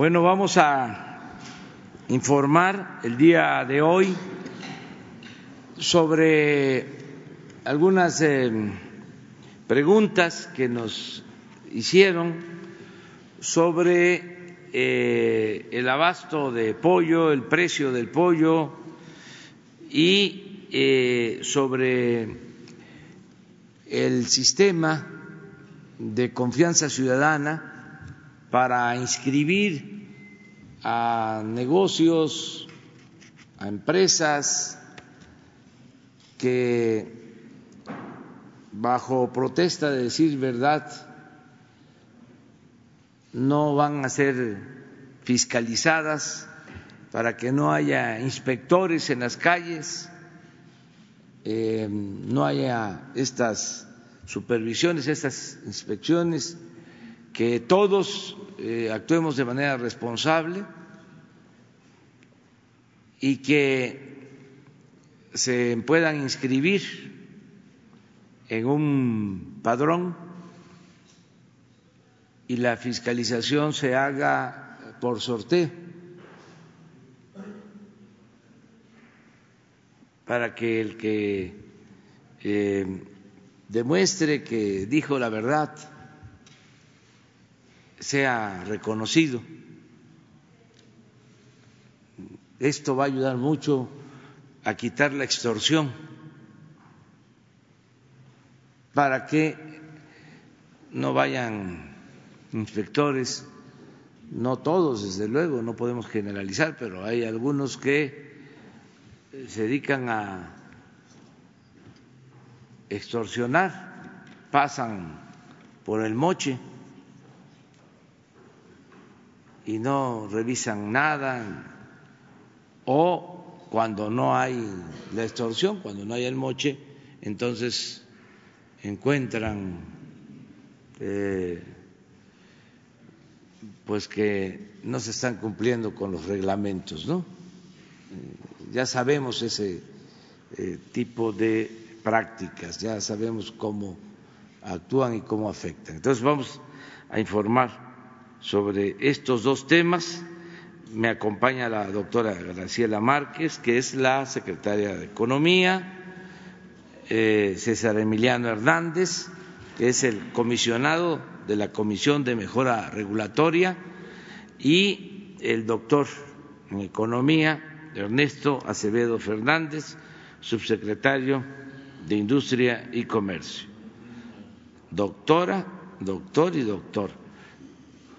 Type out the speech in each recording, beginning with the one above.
Bueno, vamos a informar el día de hoy sobre algunas eh, preguntas que nos hicieron sobre eh, el abasto de pollo, el precio del pollo y eh, sobre el sistema de confianza ciudadana para inscribir a negocios, a empresas que bajo protesta de decir verdad no van a ser fiscalizadas para que no haya inspectores en las calles, eh, no haya estas supervisiones, estas inspecciones, que todos eh, actuemos de manera responsable y que se puedan inscribir en un padrón y la fiscalización se haga por sorteo para que el que eh, demuestre que dijo la verdad sea reconocido. Esto va a ayudar mucho a quitar la extorsión para que no vayan inspectores, no todos, desde luego, no podemos generalizar, pero hay algunos que se dedican a extorsionar, pasan por el moche y no revisan nada, o cuando no hay la extorsión, cuando no hay el moche, entonces encuentran eh, pues que no se están cumpliendo con los reglamentos, ¿no? Eh, ya sabemos ese eh, tipo de prácticas, ya sabemos cómo actúan y cómo afectan. Entonces vamos a informar sobre estos dos temas. Me acompaña la doctora Graciela Márquez, que es la secretaria de Economía, eh, César Emiliano Hernández, que es el comisionado de la Comisión de Mejora Regulatoria, y el doctor en Economía, Ernesto Acevedo Fernández, subsecretario de Industria y Comercio. Doctora, doctor y doctor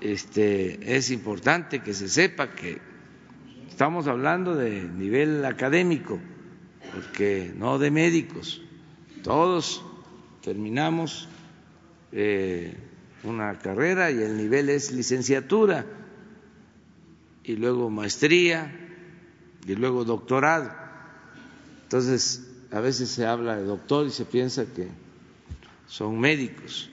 este, es importante que se sepa que estamos hablando de nivel académico, porque no de médicos. Todos terminamos eh, una carrera y el nivel es licenciatura y luego maestría y luego doctorado. Entonces, a veces se habla de doctor y se piensa que son médicos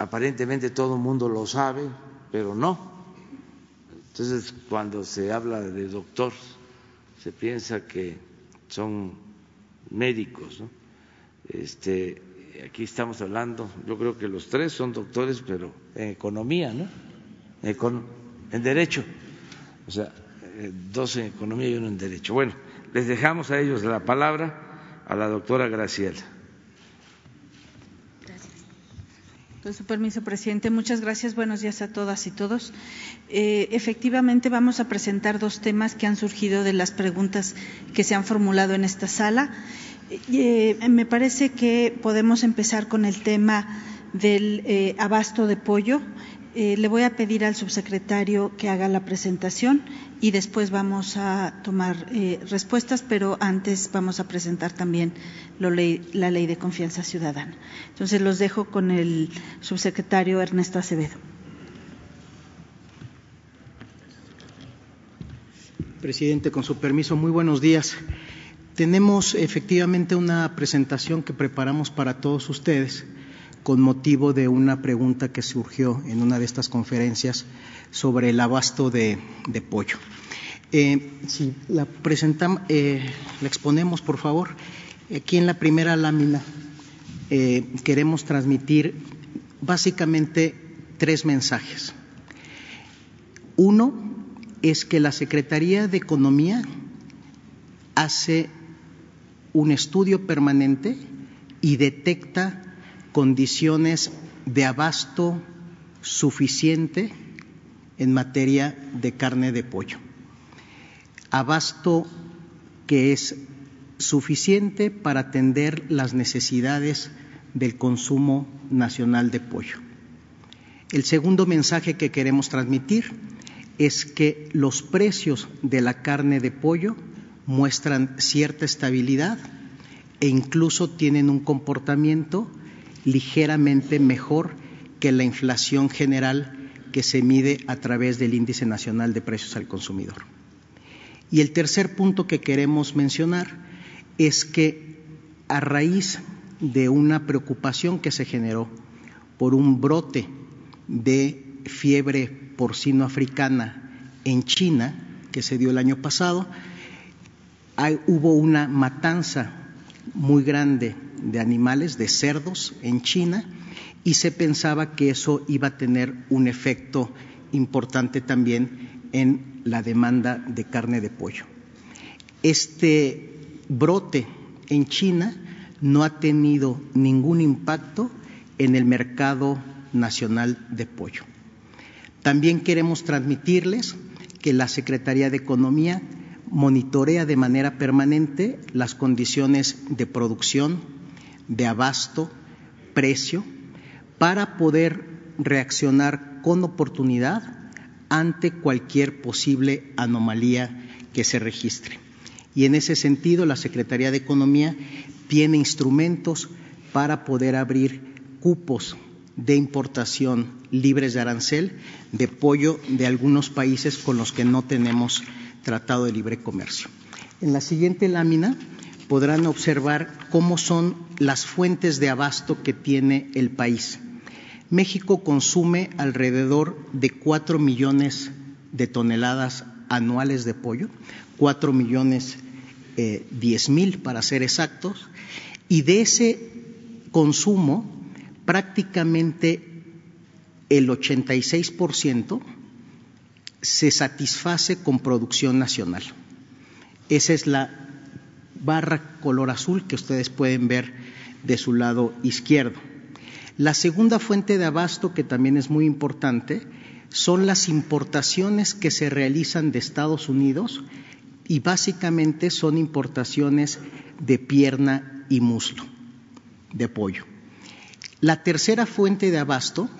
aparentemente todo el mundo lo sabe, pero no. Entonces, cuando se habla de doctor, se piensa que son médicos. Este, aquí estamos hablando, yo creo que los tres son doctores, pero en economía, ¿no? en derecho. O sea, eh, dos en economía y uno en derecho. Bueno, les dejamos a ellos la palabra a la doctora Graciela. Con su permiso, presidente. Muchas gracias. Buenos días a todas y todos. Eh, efectivamente, vamos a presentar dos temas que han surgido de las preguntas que se han formulado en esta sala. Eh, me parece que podemos empezar con el tema del eh, abasto de pollo. Eh, le voy a pedir al subsecretario que haga la presentación y después vamos a tomar eh, respuestas, pero antes vamos a presentar también la ley de confianza ciudadana. Entonces los dejo con el subsecretario Ernesto Acevedo. Presidente, con su permiso, muy buenos días. Tenemos efectivamente una presentación que preparamos para todos ustedes con motivo de una pregunta que surgió en una de estas conferencias sobre el abasto de, pollo. Eh, si la presentamos, eh, la exponemos, por favor. Aquí en la primera lámina eh, queremos transmitir básicamente tres mensajes. Uno es que la Secretaría de Economía hace un estudio permanente y detecta condiciones de abasto suficiente en materia de carne de pollo. Abasto que es suficiente para atender las necesidades del consumo nacional de pollo. El segundo mensaje que queremos transmitir es que los precios de la carne de pollo muestran cierta estabilidad e incluso tienen un comportamiento ligeramente mejor que la inflación general que se mide a través del Índice Nacional de Precios al Consumidor. Y el tercer punto que queremos mencionar es que a raíz de una preocupación que se generó por un brote de fiebre porcino africana en China, que se dio el año pasado, hubo una matanza muy grande de animales, de cerdos en China, y se pensaba que eso iba a tener un efecto importante también en la demanda de carne de pollo. Este brote en China no ha tenido ningún impacto en el mercado nacional de pollo. También queremos transmitirles que la Secretaría de Economía monitorea de manera permanente las condiciones de producción, de abasto, precio, para poder reaccionar con oportunidad ante cualquier posible anomalía que se registre. Y en ese sentido, la Secretaría de Economía tiene instrumentos para poder abrir cupos de importación libres de arancel de pollo de algunos países con los que no tenemos tratado de libre comercio. En la siguiente lámina podrán observar cómo son las fuentes de abasto que tiene el país. México consume alrededor de cuatro millones de toneladas anuales de pollo, cuatro millones eh, diez mil para ser exactos, y de ese consumo prácticamente el 86% se satisface con producción nacional. Esa es la barra color azul que ustedes pueden ver de su lado izquierdo. La segunda fuente de abasto, que también es muy importante, son las importaciones que se realizan de Estados Unidos y básicamente son importaciones de pierna y muslo de pollo. La tercera fuente de abasto,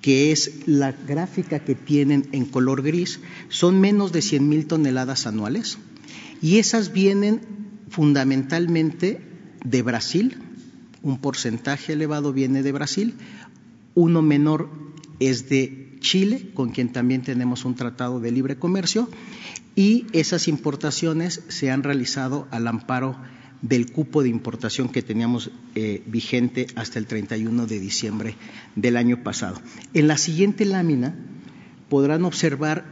que es la gráfica que tienen en color gris, son menos de 100 mil toneladas anuales y esas vienen fundamentalmente de Brasil, un porcentaje elevado viene de Brasil, uno menor es de Chile, con quien también tenemos un tratado de libre comercio, y esas importaciones se han realizado al amparo del cupo de importación que teníamos eh, vigente hasta el 31 de diciembre del año pasado. En la siguiente lámina podrán observar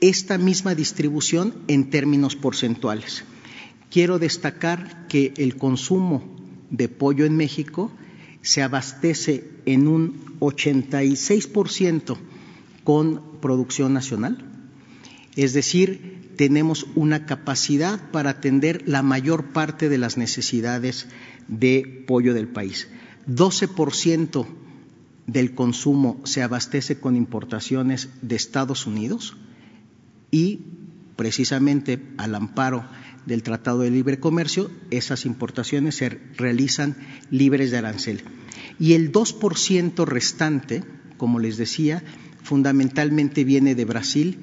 esta misma distribución en términos porcentuales. Quiero destacar que el consumo de pollo en México se abastece en un 86% con producción nacional, es decir, tenemos una capacidad para atender la mayor parte de las necesidades de pollo del país. 12% del consumo se abastece con importaciones de Estados Unidos y precisamente al amparo del Tratado de Libre Comercio, esas importaciones se realizan libres de arancel. Y el 2% restante, como les decía, fundamentalmente viene de Brasil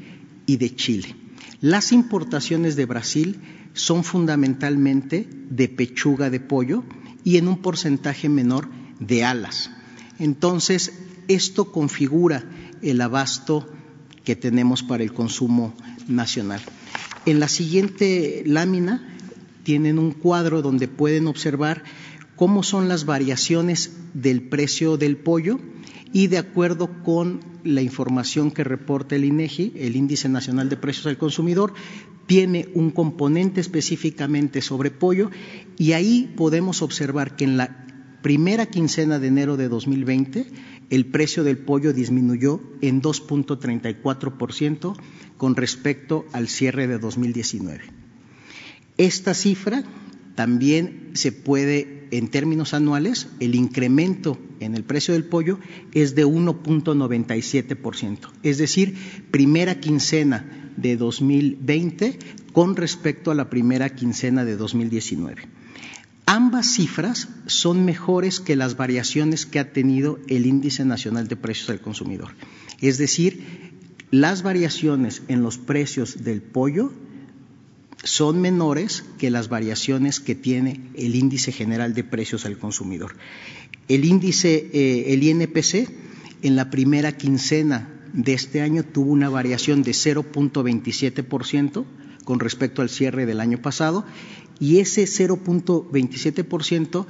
y de Chile. Las importaciones de Brasil son fundamentalmente de pechuga de pollo y en un porcentaje menor de alas. Entonces, esto configura el abasto que tenemos para el consumo nacional. En la siguiente lámina tienen un cuadro donde pueden observar cómo son las variaciones del precio del pollo y de acuerdo con la información que reporta el INEGI, el Índice Nacional de Precios al Consumidor, tiene un componente específicamente sobre pollo y ahí podemos observar que en la primera quincena de enero de 2020, el precio del pollo disminuyó en 2.34% con respecto al cierre de 2019. Esta cifra también se puede, en términos anuales, el incremento en el precio del pollo es de 1.97%, es decir, primera quincena de 2020 con respecto a la primera quincena de 2019. Ambas cifras son mejores que las variaciones que ha tenido el Índice Nacional de Precios del Consumidor. Es decir, las variaciones en los precios del pollo son menores que las variaciones que tiene el índice general de precios al consumidor. El índice, eh, el INPC, en la primera quincena de este año tuvo una variación de 0.27% con respecto al cierre del año pasado y ese 0.27%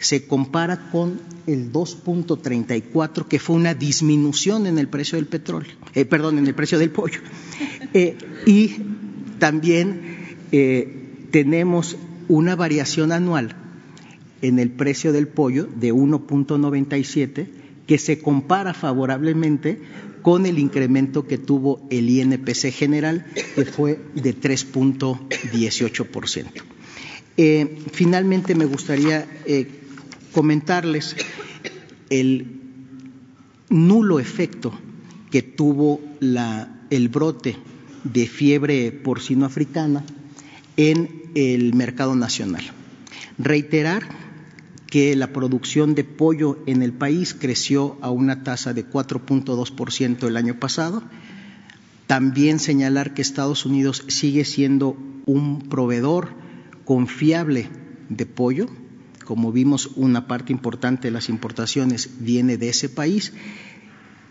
se compara con el 2.34 que fue una disminución en el precio del petróleo, eh, perdón, en el precio del pollo. Eh, y también eh, tenemos una variación anual en el precio del pollo de 1.97 que se compara favorablemente con el incremento que tuvo el INPC general, que fue de 3.18%. Eh, finalmente, me gustaría eh, comentarles el nulo efecto que tuvo el brote de fiebre porcino africana en el mercado nacional. Reiterar que la producción de pollo en el país creció a una tasa de 4.2% el año pasado. También señalar que Estados Unidos sigue siendo un proveedor confiable de pollo. Como vimos, una parte importante de las importaciones viene de ese país.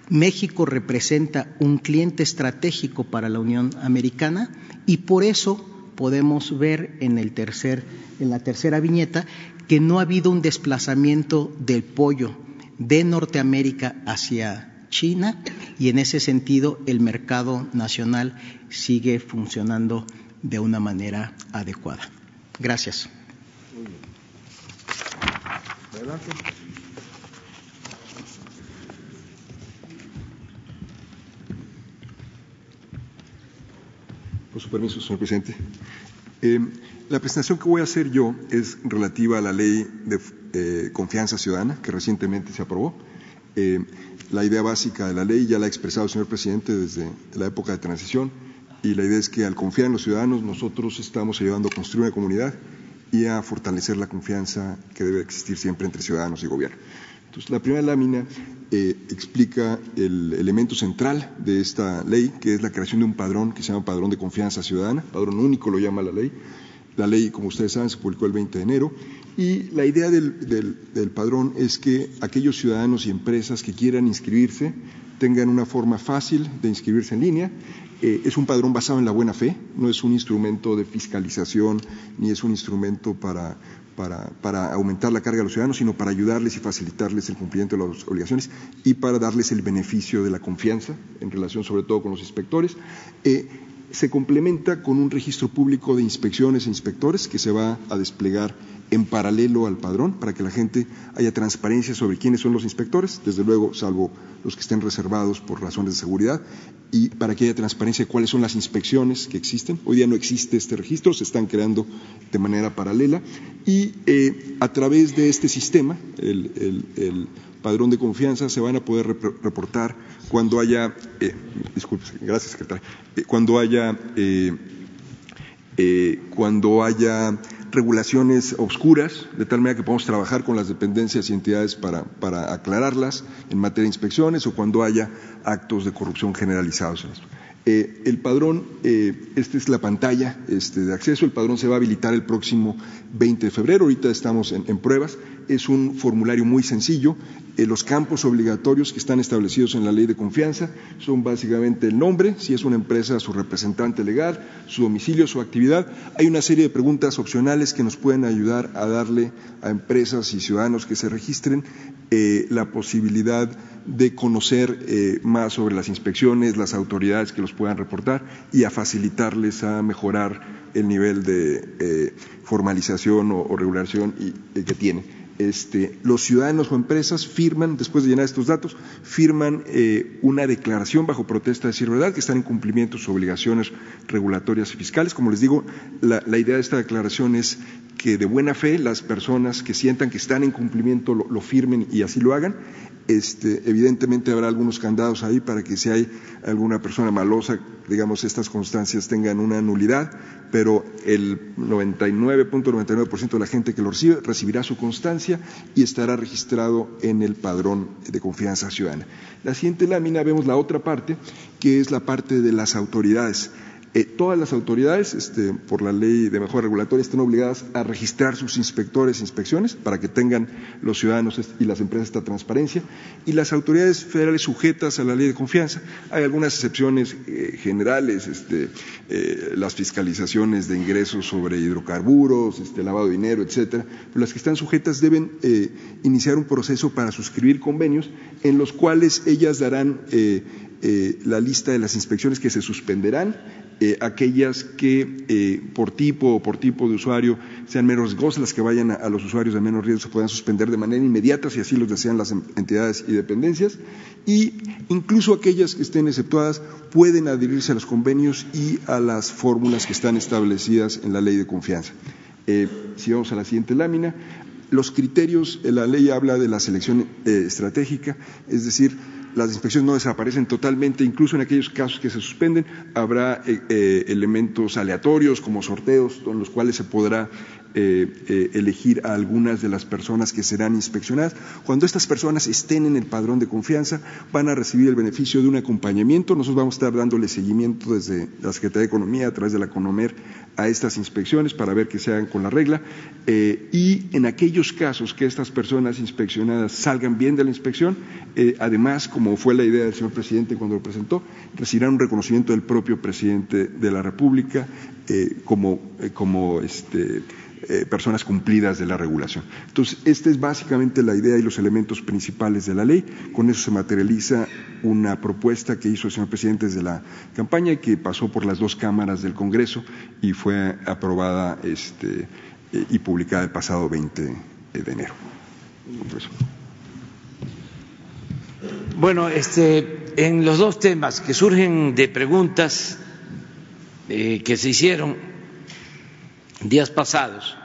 México representa un cliente estratégico para la Unión Americana y por eso podemos ver en, la tercera viñeta que no ha habido un desplazamiento del pollo de Norteamérica hacia China y en ese sentido el mercado nacional sigue funcionando de una manera adecuada. Gracias. Su permiso, señor presidente. Eh, la presentación que voy a hacer yo es relativa a la ley de eh, confianza ciudadana que recientemente se aprobó. Eh, la idea básica de la ley ya la ha expresado el señor presidente desde la época de transición y la idea es que al confiar en los ciudadanos nosotros estamos ayudando a construir una comunidad y a fortalecer la confianza que debe existir siempre entre ciudadanos y gobierno. Entonces, la primera lámina eh, explica el elemento central de esta ley, que es la creación de un padrón que se llama Padrón de Confianza Ciudadana, padrón único lo llama la ley, la ley, como ustedes saben, se publicó el 20 de enero y la idea del, padrón es que aquellos ciudadanos y empresas que quieran inscribirse tengan una forma fácil de inscribirse en línea. Eh, es un padrón basado en la buena fe, no es un instrumento de fiscalización ni es un instrumento para, aumentar la carga de los ciudadanos, sino para ayudarles y facilitarles el cumplimiento de las obligaciones y para darles el beneficio de la confianza en relación sobre todo con los inspectores. Eh, se complementa con un registro público de inspecciones e inspectores que se va a desplegar en paralelo al padrón para que la gente haya transparencia sobre quiénes son los inspectores, desde luego, salvo los que estén reservados por razones de seguridad, y para que haya transparencia de cuáles son las inspecciones que existen. Hoy día no existe este registro, se están creando de manera paralela y eh, a través de este sistema, el, padrón de confianza, se van a poder reportar cuando haya, eh, disculpe, gracias secretaria, eh, cuando haya, cuando haya regulaciones obscuras, de tal manera que podamos trabajar con las dependencias y entidades para, para aclararlas en materia de inspecciones o cuando haya actos de corrupción generalizados en. Eh, el padrón, eh, esta es la pantalla este, de acceso, el padrón se va a habilitar el próximo 20 de febrero, ahorita estamos en, pruebas, es un formulario muy sencillo, eh, los campos obligatorios que están establecidos en la ley de confianza son básicamente el nombre, si es una empresa, su representante legal, su domicilio, su actividad. Hay una serie de preguntas opcionales que nos pueden ayudar a darle a empresas y ciudadanos que se registren la posibilidad de conocer eh, más sobre las inspecciones, las autoridades que los puedan reportar y a facilitarles a mejorar el nivel de eh, formalización o, regulación eh, que tiene. Este, los ciudadanos o empresas firman, después de llenar estos datos, firman eh, una declaración bajo protesta de decir verdad que están en cumplimiento de sus obligaciones regulatorias y fiscales. Como les digo, la, idea de esta declaración es que de buena fe las personas que sientan que están en cumplimiento lo, firmen y así lo hagan. Este, evidentemente habrá algunos candados ahí para que si hay alguna persona malosa, digamos, estas constancias tengan una nulidad, pero el 99.99% de la gente que lo recibe recibirá su constancia y estará registrado en el padrón de confianza ciudadana. La siguiente lámina vemos la otra parte, que es la parte de las autoridades. Eh, todas las autoridades, este, por la ley de mejora regulatoria, están obligadas a registrar sus inspectores e inspecciones para que tengan los ciudadanos y las empresas esta transparencia. Y las autoridades federales sujetas a la ley de confianza, hay algunas excepciones eh, generales, este, eh, las fiscalizaciones de ingresos sobre hidrocarburos, este, lavado de dinero, etcétera, pero las que están sujetas deben iniciar un proceso para suscribir convenios en los cuales ellas darán la lista de las inspecciones que se suspenderán eh, aquellas que eh, por tipo o por tipo de usuario sean menos riesgosas, las que vayan a, los usuarios de menos riesgo se puedan suspender de manera inmediata si así lo desean las entidades y dependencias, y incluso aquellas que estén exceptuadas pueden adherirse a los convenios y a las fórmulas que están establecidas en la ley de confianza. Eh, si vamos a la siguiente lámina, los criterios, la ley habla de la selección estratégica, es decir, las inspecciones no desaparecen totalmente, incluso en aquellos casos que se suspenden, habrá eh, eh, elementos aleatorios como sorteos con los cuales se podrá eh, eh, elegir a algunas de las personas que serán inspeccionadas. Cuando estas personas estén en el padrón de confianza, van a recibir el beneficio de un acompañamiento. Nosotros vamos a estar dándole seguimiento desde la Secretaría de Economía a través de la CONOMER a estas inspecciones para ver que se hagan con la regla. Eh, y en aquellos casos que estas personas inspeccionadas salgan bien de la inspección, además, como fue la idea del señor presidente cuando lo presentó, recibirán un reconocimiento del propio presidente de la República como, como este, eh, personas cumplidas de la regulación. Entonces, esta es básicamente la idea y los elementos principales de la ley. Con eso se materializa una propuesta que hizo el señor presidente desde la campaña y que pasó por las dos cámaras del Congreso y fue aprobada este, eh, y publicada el pasado 20 de enero. Bueno, este, en los dos temas que surgen de preguntas eh, que se hicieron días pasados,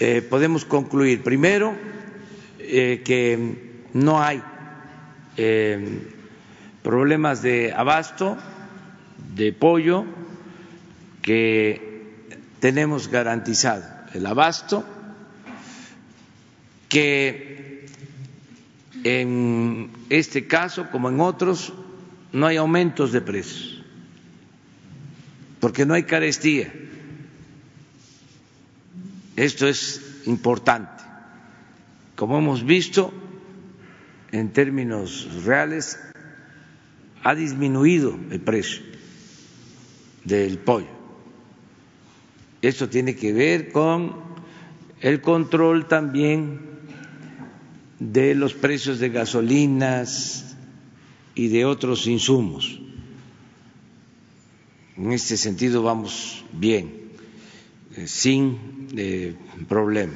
eh, podemos concluir, primero, eh, que no hay eh, problemas de abasto, de pollo, que tenemos garantizado. El abasto, que en este caso, como en otros, no hay aumentos de precios, porque no hay carestía esto es importante. Como hemos visto, en términos reales, ha disminuido el precio del pollo. Esto tiene que ver con el control también de los precios de gasolinas y de otros insumos. En este sentido vamos bien. Eh, sin eh, problema.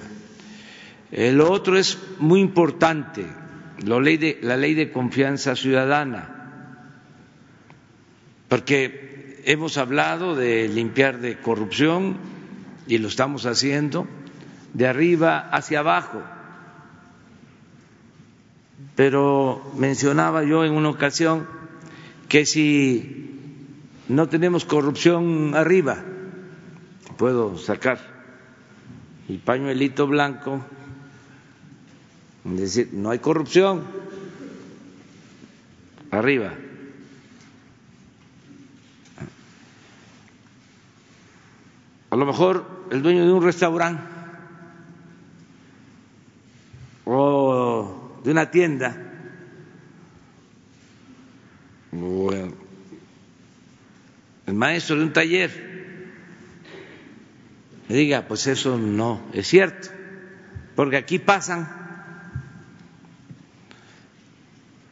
Lo otro es muy importante, la ley, de, la ley de confianza ciudadana, porque hemos hablado de limpiar de corrupción y lo estamos haciendo de arriba hacia abajo. Pero mencionaba yo en una ocasión que si no tenemos corrupción arriba, puedo sacar. El pañuelito blanco, decir, no hay corrupción, arriba. A lo mejor el dueño de un restaurante o de una tienda. O el maestro de un taller diga, pues eso no es cierto, porque aquí pasan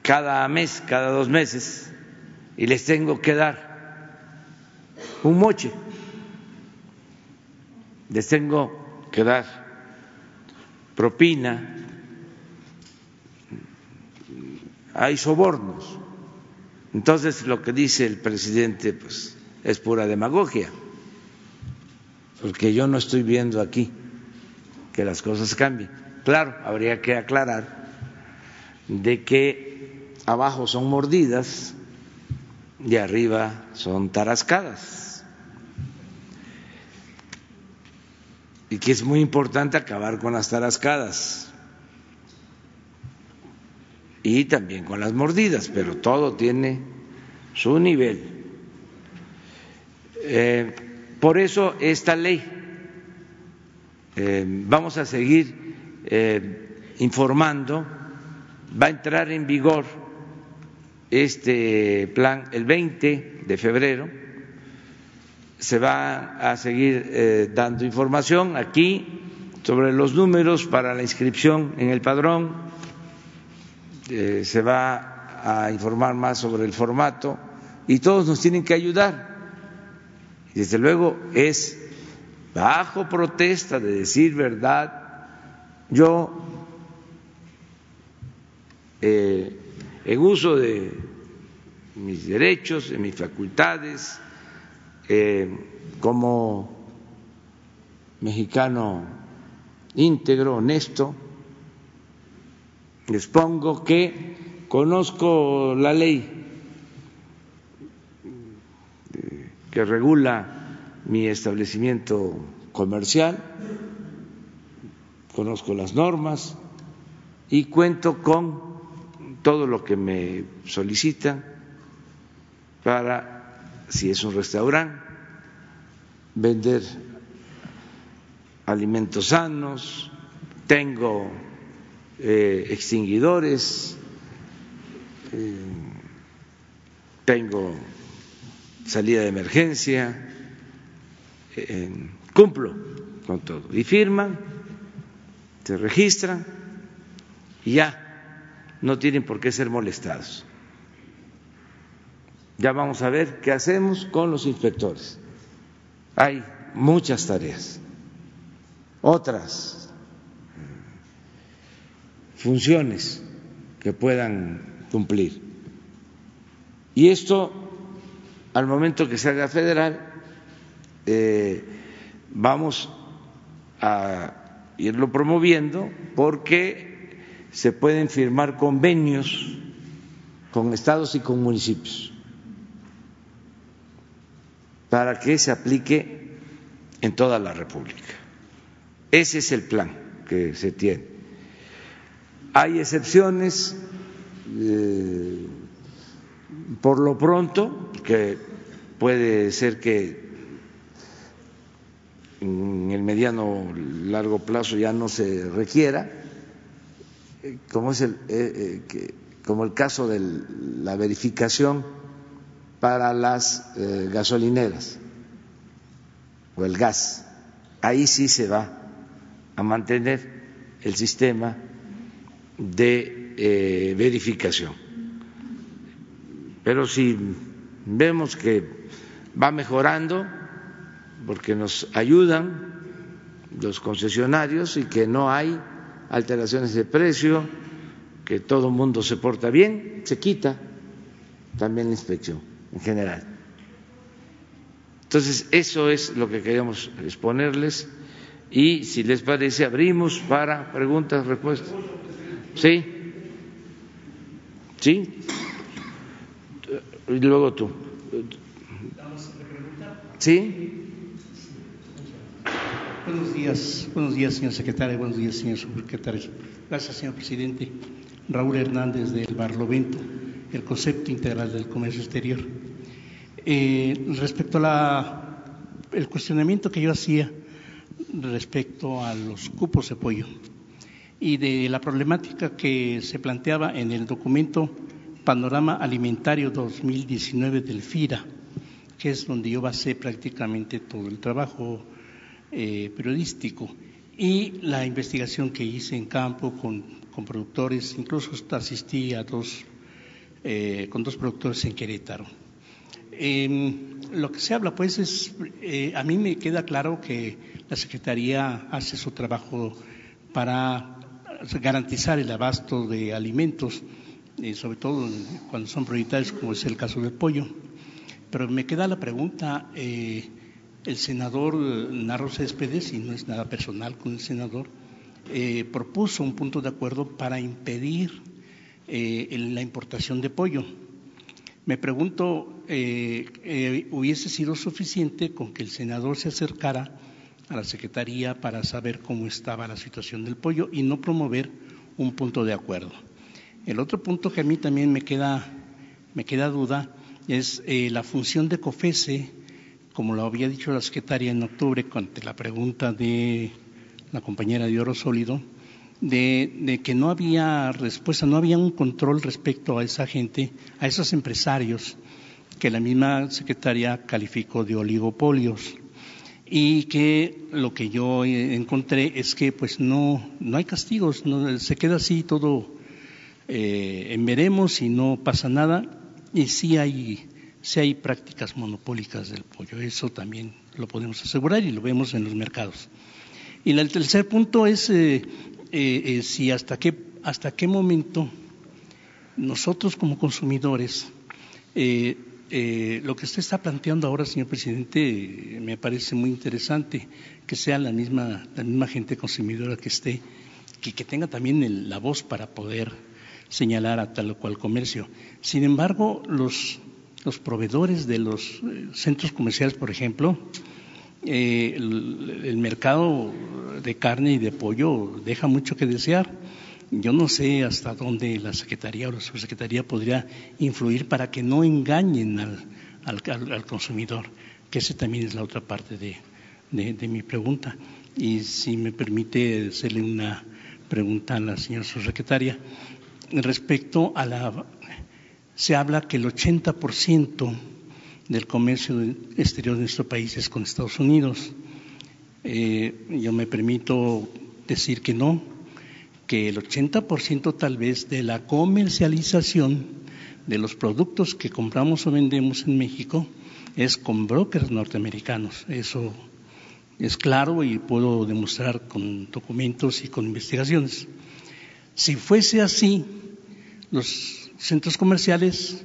cada mes, cada dos meses, y les tengo que dar un moche, les tengo que dar propina, hay sobornos. Entonces lo que dice el presidente pues es pura demagogia, porque yo no estoy viendo aquí que las cosas cambien. Claro, habría que aclarar de que abajo son mordidas y arriba son tarascadas. Y que es muy importante acabar con las tarascadas y también con las mordidas, pero todo tiene su nivel. Eh, por eso esta ley, eh, vamos a seguir eh, informando, va a entrar en vigor este plan el 20 de febrero, se va a seguir dando información aquí sobre los números para la inscripción en el padrón, eh, se va a informar más sobre el formato y todos nos tienen que ayudar. Y desde luego es bajo protesta de decir verdad. Yo, eh, en uso de mis derechos, de mis facultades, eh, como mexicano íntegro, honesto, les que conozco la ley que regula mi establecimiento comercial, conozco las normas y cuento con todo lo que me solicitan para, si es un restaurante, vender alimentos sanos, tengo eh, extinguidores, eh, tengo salida de emergencia, eh, cumplo con todo. Y firman, se registran y ya no tienen por qué ser molestados. Ya vamos a ver qué hacemos con los inspectores. Hay muchas tareas, otras funciones que puedan cumplir. Y esto, al momento que se haga federal, eh, vamos a irlo promoviendo porque se pueden firmar convenios con estados y con municipios para que se aplique en toda la República. Ese es el plan que se tiene. Hay excepciones, eh, por lo pronto, que puede ser que en el mediano largo plazo ya no se requiera, como es el, eh, eh, como el caso de la verificación para las gasolineras o el gas. Ahí sí se va a mantener el sistema de eh, verificación. Pero si vemos que va mejorando, porque nos ayudan los concesionarios y que no hay alteraciones de precio, que todo el mundo se porta bien, se quita también la inspección en general. Entonces, eso es lo que queríamos exponerles y si les parece, abrimos para preguntas, respuestas. ¿Sí? ¿Sí? Y luego tú. ¿Sí? Buenos días, buenos días, señor secretario, buenos días, señor subsecretario. Gracias, señor presidente. Raúl Hernández del Barlovento, el concepto integral del comercio exterior. Eh, respecto a el cuestionamiento que yo hacía respecto a los cupos de apoyo y de la problemática que se planteaba en el documento Panorama Alimentario 2019 del FIRA, que es donde yo basé prácticamente todo el trabajo eh, periodístico y la investigación que hice en campo con, productores, incluso asistí a dos, eh, con dos productores en Querétaro. Em, lo que se habla, pues, es, eh, a mí me queda claro que la Secretaría hace su trabajo para garantizar el abasto de alimentos, eh, sobre todo cuando son prioritarios, como es el caso del pollo. Pero me queda la pregunta, eh, el senador Narro Céspedes, y no es nada personal con el senador, eh, propuso un punto de acuerdo para impedir la importación de pollo. Me pregunto, ¿hubiese sido suficiente con que el senador se acercara a la Secretaría para saber cómo estaba la situación del pollo y no promover un punto de acuerdo? El otro punto que a mí también me queda, me queda duda es eh, la función de COFESE, como lo había dicho la secretaria en octubre ante la pregunta de la compañera de Oro Sólido, de, que no había respuesta, no había un control respecto a esa gente, a esos empresarios que la misma secretaria calificó de oligopolios. Y que lo que yo encontré es que pues no, no hay castigos, se queda así todo eh, en veremos y no pasa nada. Y sí hay, sí hay prácticas monopólicas del pollo, eso también lo podemos asegurar y lo vemos en los mercados. Y el tercer punto es eh, eh, si hasta qué, hasta qué momento nosotros como consumidores, lo que usted está planteando ahora, señor presidente, me parece muy interesante, que sea la misma, la misma gente consumidora que esté, que, que tenga también la voz para poder señalar a tal o cual comercio. Sin embargo, los, los proveedores de los eh, centros comerciales, por ejemplo, eh, el, mercado de carne y de pollo deja mucho que desear. Yo no sé hasta dónde la Secretaría o la Subsecretaría podría influir para que no engañen al, al, consumidor, que esa también es la otra parte de, de, mi pregunta. Y si me permite hacerle una pregunta a la señora subsecretaria respecto a la... Se habla que el 80% del comercio exterior de nuestro país es con Estados Unidos. Eh, yo me permito decir que no, que el 80% tal vez de la comercialización de los productos que compramos o vendemos en México es con brokers norteamericanos. Eso es claro y puedo demostrar con documentos y con investigaciones. Si fuese así, los centros comerciales,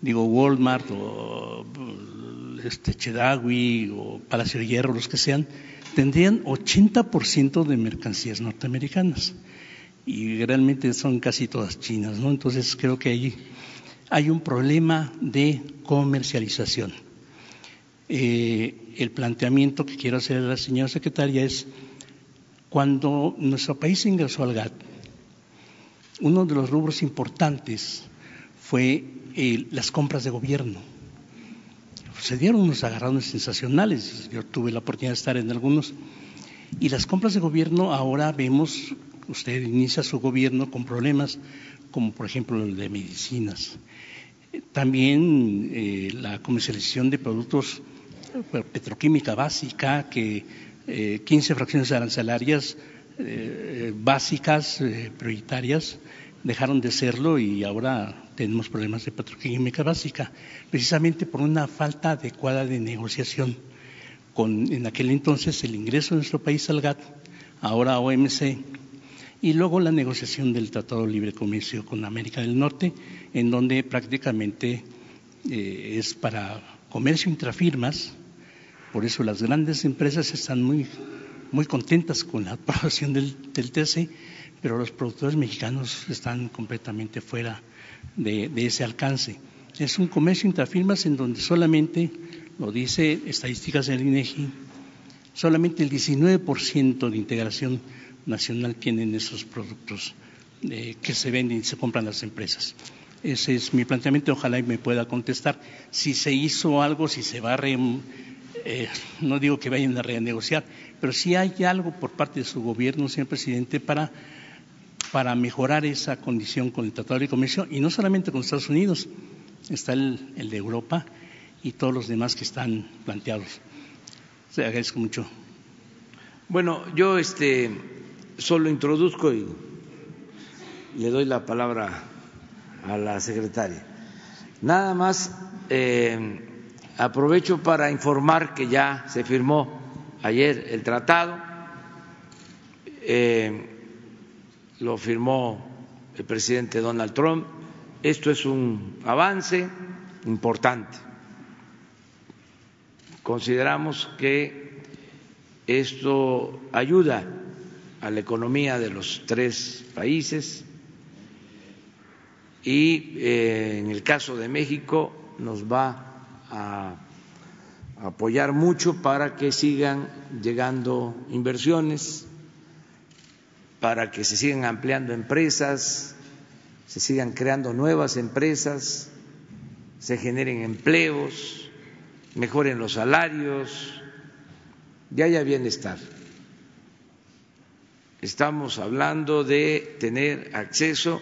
digo Walmart o este Chedraui o Palacio de Hierro, los que sean, tendrían 80% de mercancías norteamericanas y realmente son casi todas chinas, ¿no? Entonces creo que ahí hay un problema de comercialización. Eh, el planteamiento que quiero hacer a la señora secretaria es cuando nuestro país ingresó al GATT, uno de los rubros importantes fue eh, las compras de gobierno. Se dieron unos agarrones sensacionales, yo tuve la oportunidad de estar en algunos, y las compras de gobierno ahora vemos, usted inicia su gobierno con problemas como por ejemplo el de medicinas. También eh, la comercialización de productos eh, petroquímica básica, que 15 fracciones arancelarias básicas, prioritarias, dejaron de serlo y ahora tenemos problemas de petroquímica básica, precisamente por una falta adecuada de negociación. Con en aquel entonces el ingreso de nuestro país al GATT, ahora OMC, y luego la negociación del Tratado de Libre Comercio con América del Norte, en donde prácticamente eh, es para comercio intrafirmas, por eso las grandes empresas están muy, muy contentas con la aprobación del, del TC, pero los productores mexicanos están completamente fuera de, ese alcance. Es un comercio intrafirmas en donde solamente, lo dice estadísticas del INEGI, solamente el 19% de integración nacional tienen esos productos eh, que se venden y se compran las empresas. Ese es mi planteamiento, ojalá y me pueda contestar. Si se hizo algo, si se va a eh, no digo que vayan a renegociar, pero si hay algo por parte de su gobierno, señor presidente, para para mejorar esa condición con el Tratado de Comercio y no solamente con Estados Unidos, está el, de Europa y todos los demás que están planteados. Se agradezco mucho. Bueno, yo este solo introduzco y le doy la palabra a la secretaria. Nada más eh, aprovecho para informar que ya se firmó ayer el tratado eh, lo firmó el presidente Donald Trump. Esto es un avance importante. Consideramos que esto ayuda a la economía de los tres países y eh, en el caso de México nos va a apoyar mucho para que sigan llegando inversiones, para que se sigan ampliando empresas, se sigan creando nuevas empresas, se generen empleos, mejoren los salarios y haya bienestar. Estamos hablando de tener acceso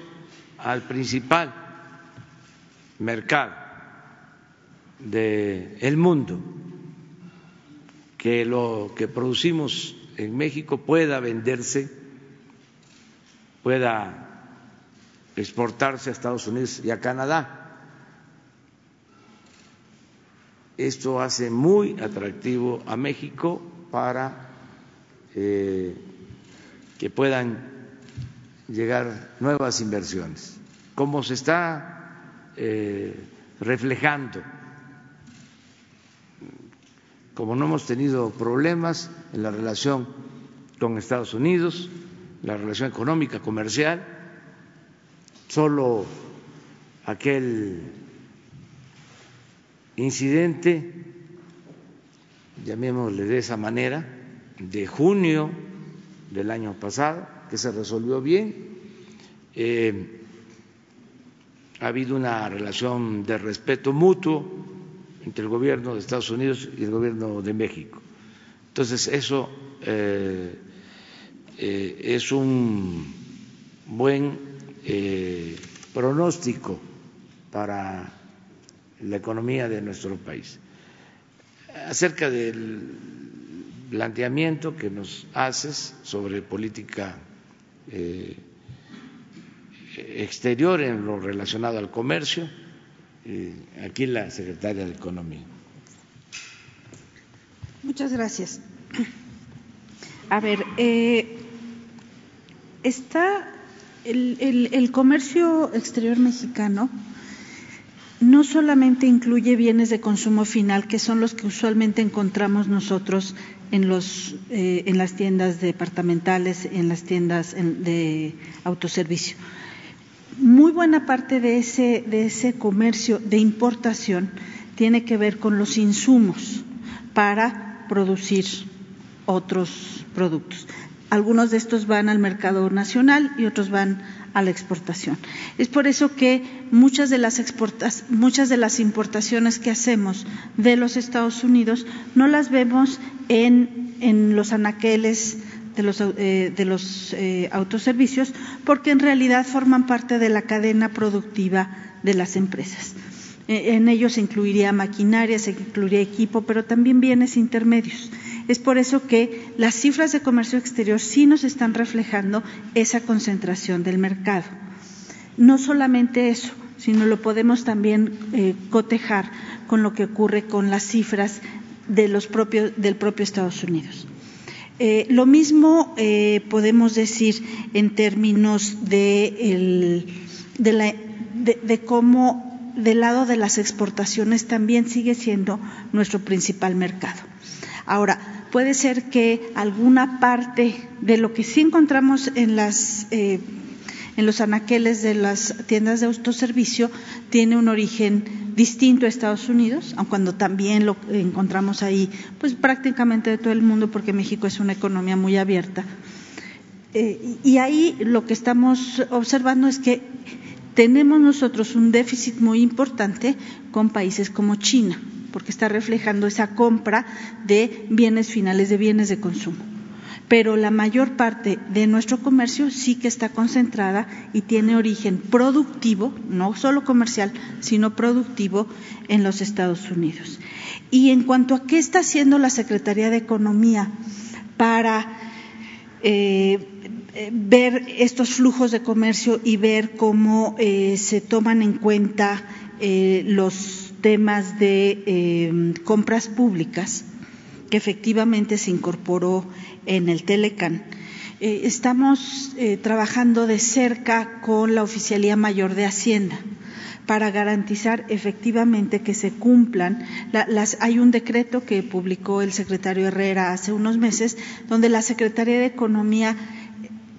al principal mercado del mundo, que lo que producimos en México pueda venderse, pueda exportarse a Estados Unidos y a Canadá. Esto hace muy atractivo a México para eh, que puedan llegar nuevas inversiones, como se está eh, reflejando como no hemos tenido problemas en la relación con Estados Unidos, la relación económica, comercial, solo aquel incidente, llamémosle de esa manera, de junio del año pasado, que se resolvió bien. Eh, ha habido una relación de respeto mutuo entre el gobierno de Estados Unidos y el gobierno de México. Entonces, eso eh, eh, es un buen eh, pronóstico para la economía de nuestro país. Acerca del planteamiento que nos haces sobre política exterior en lo relacionado al comercio, eh, aquí la secretaria de Economía. Muchas gracias. A ver, eh, está el, comercio exterior mexicano no solamente incluye bienes de consumo final, que son los que usualmente encontramos nosotros en, los, eh, en las tiendas departamentales, en las tiendas de autoservicio, muy buena parte de ese, comercio de importación tiene que ver con los insumos para producir otros productos. Algunos de estos van al mercado nacional y otros van a la exportación. Es por eso que muchas de las, importaciones que hacemos de los Estados Unidos no las vemos en los anaqueles de los, eh, eh, autoservicios porque en realidad forman parte de la cadena productiva de las empresas. E, en ellos se incluiría maquinaria, se incluiría equipo, pero también bienes intermedios. Es por eso que las cifras de comercio exterior sí nos están reflejando esa concentración del mercado. No solamente eso, sino lo podemos también eh, cotejar con lo que ocurre con las cifras de los propios, del propio Estados Unidos. Eh, lo mismo eh, podemos decir en términos de, cómo del lado de las exportaciones también sigue siendo nuestro principal mercado. Ahora, puede ser que alguna parte de lo que sí encontramos en las eh, en los anaqueles de las tiendas de autoservicio tiene un origen distinto a Estados Unidos, aun cuando también lo encontramos ahí, pues prácticamente de todo el mundo, porque México es una economía muy abierta. Eh, y ahí lo que estamos observando es que tenemos nosotros un déficit muy importante con países como China, porque está reflejando esa compra de bienes finales, de bienes de consumo pero la mayor parte de nuestro comercio sí que está concentrada y tiene origen productivo, no solo comercial, sino productivo en los Estados Unidos. Y en cuanto a qué está haciendo la Secretaría de Economía para eh, ver estos flujos de comercio y ver cómo eh, se toman en cuenta eh, los temas de compras públicas, que efectivamente se incorporó en el Telecan. Eh, estamos eh, trabajando de cerca con la Oficialía Mayor de Hacienda para garantizar efectivamente que se cumplan. hay un decreto que publicó el secretario Herrera hace unos meses, donde la Secretaría de Economía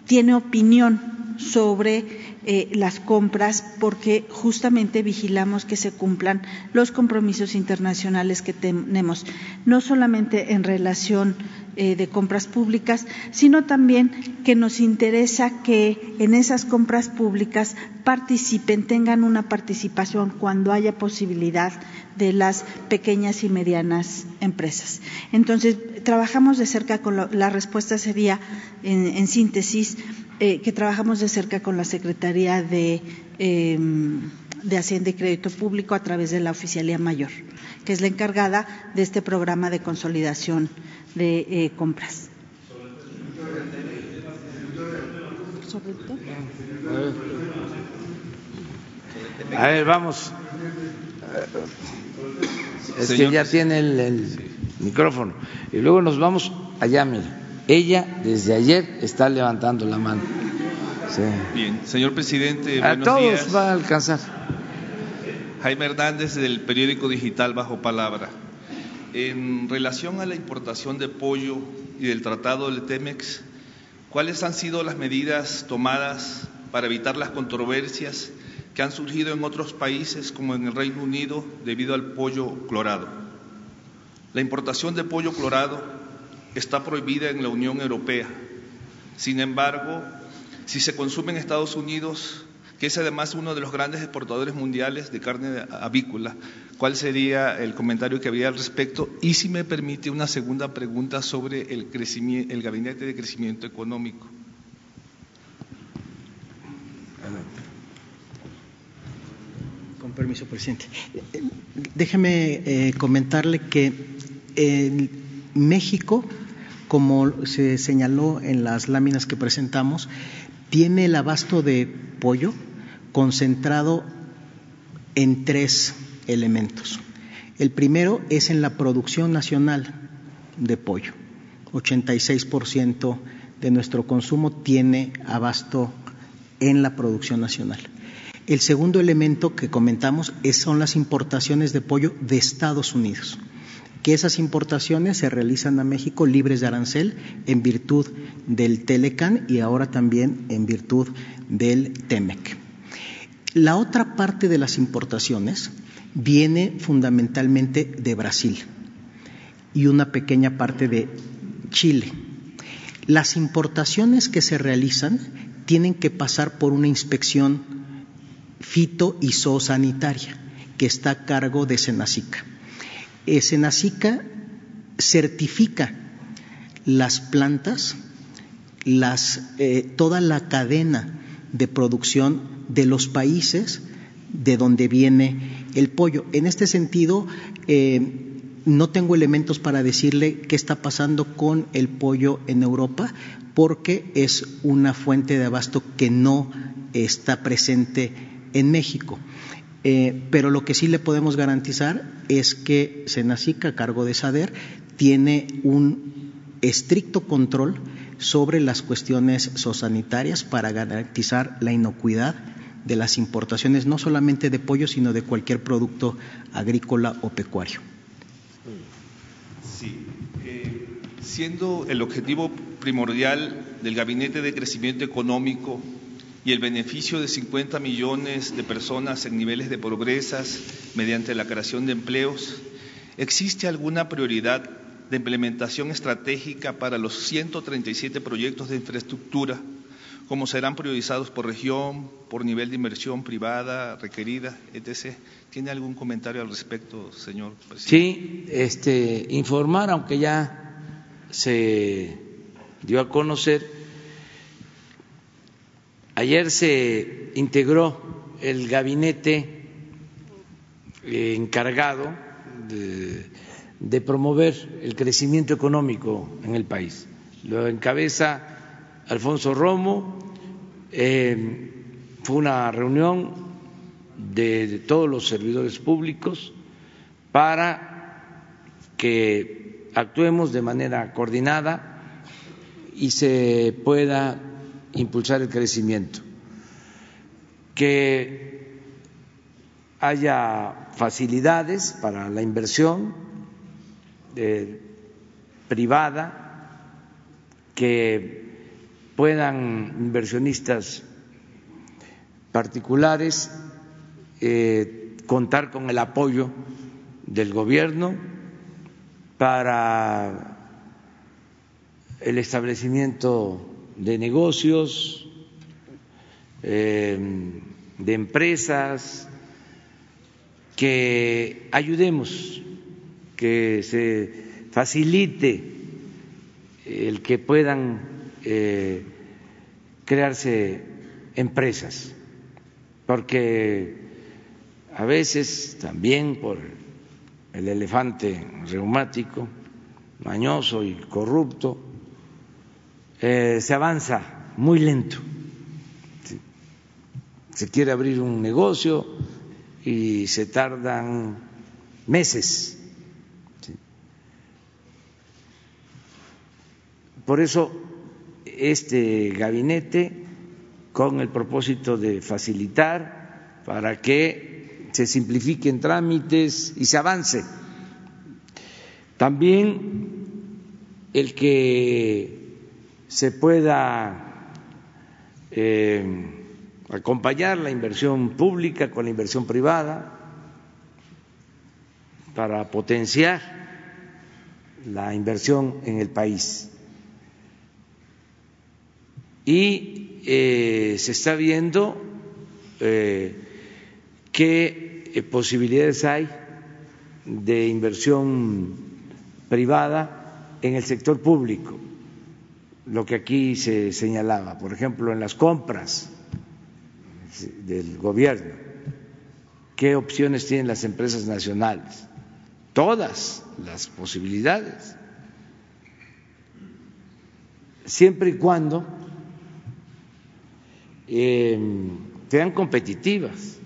tiene opinión sobre eh, las compras porque justamente vigilamos que se cumplan los compromisos internacionales que tenemos, no solamente en relación eh, de compras públicas, sino también que nos interesa que en esas compras públicas participen, tengan una participación cuando haya posibilidad de las pequeñas y medianas empresas. Entonces, trabajamos de cerca con la respuesta sería, en síntesis, eh, que trabajamos de cerca con la Secretaría de, em, de Hacienda y Crédito Público a través de la Oficialía Mayor, que es la encargada de este programa de consolidación de eh, compras. A ver, vamos. Es que ya tiene el, el micrófono. Y luego nos vamos allá, mira. Ella desde ayer está levantando la mano. Bien, señor presidente, a todos va a alcanzar. Jaime Hernández del periódico digital Bajo Palabra. En relación a la importación de pollo y del tratado del Temex, ¿cuáles han sido las medidas tomadas para evitar las controversias que han surgido en otros países como en el Reino Unido debido al pollo clorado? La importación de pollo clorado está prohibida en la Unión Europea. Sin embargo, si se consume en Estados Unidos, que es además uno de los grandes exportadores mundiales de carne avícola, ¿cuál sería el comentario que había al respecto? Y si me permite una segunda pregunta sobre el, gabinete de crecimiento económico. Con permiso, presidente. Déjeme eh, comentarle que México como se señaló en las láminas que presentamos, tiene el abasto de pollo concentrado en tres elementos. El primero es en la producción nacional de pollo. 86% de nuestro consumo tiene abasto en la producción nacional. El segundo elemento que comentamos son las importaciones de pollo de Estados Unidos que esas importaciones se realizan a México libres de arancel en virtud del Telecan y ahora también en virtud del Temec. La otra parte de las importaciones viene fundamentalmente de Brasil y una pequeña parte de Chile. Las importaciones que se realizan tienen que pasar por una inspección fito y zoosanitaria que está a cargo de Senacica. Senacica certifica las plantas, eh, toda la cadena de producción de los países de donde viene el pollo. En este sentido, eh, no tengo elementos para decirle qué está pasando con el pollo en Europa, porque es una fuente de abasto que no está presente en México. Eh, pero lo que sí le podemos garantizar es que Senacica, a cargo de SADER, tiene un estricto control sobre las cuestiones sanitarias para garantizar la inocuidad de las importaciones, no solamente de pollo, sino de cualquier producto agrícola o pecuario. Eh, siendo el objetivo primordial del Gabinete de Crecimiento Económico y el beneficio de 50 millones de personas en niveles de progresas mediante la creación de empleos, ¿existe alguna prioridad de implementación estratégica para los 137 proyectos de infraestructura? ¿Cómo serán priorizados por región, por nivel de inversión privada requerida, etc.? ¿Tiene algún comentario al respecto, señor presidente? Sí, este, informar, aunque ya se dio a conocer Ayer se integró el gabinete encargado de, promover el crecimiento económico en el país. Lo encabeza Alfonso Romo. Eh, fue una reunión de todos los servidores públicos para que actuemos de manera coordinada y se pueda impulsar el crecimiento, que haya facilidades para la inversión eh, privada, que puedan inversionistas particulares eh, contar con el apoyo del gobierno para el establecimiento de negocios, eh, de empresas, que ayudemos, que se facilite el que puedan eh, crearse empresas, porque a veces también por el elefante reumático, mañoso y corrupto, eh, se avanza muy lento. Se quiere abrir un negocio y se tardan meses. Por eso este gabinete, con el propósito de facilitar para que se simplifiquen trámites y se avance. También el que se pueda eh, acompañar la inversión pública con la inversión privada para potenciar la inversión en el país y eh, se está viendo eh, qué eh, posibilidades hay de inversión privada en el sector público, lo que aquí se señalaba, por ejemplo, en las compras del gobierno, qué opciones tienen las empresas nacionales, todas las posibilidades, siempre y cuando sean competitivas,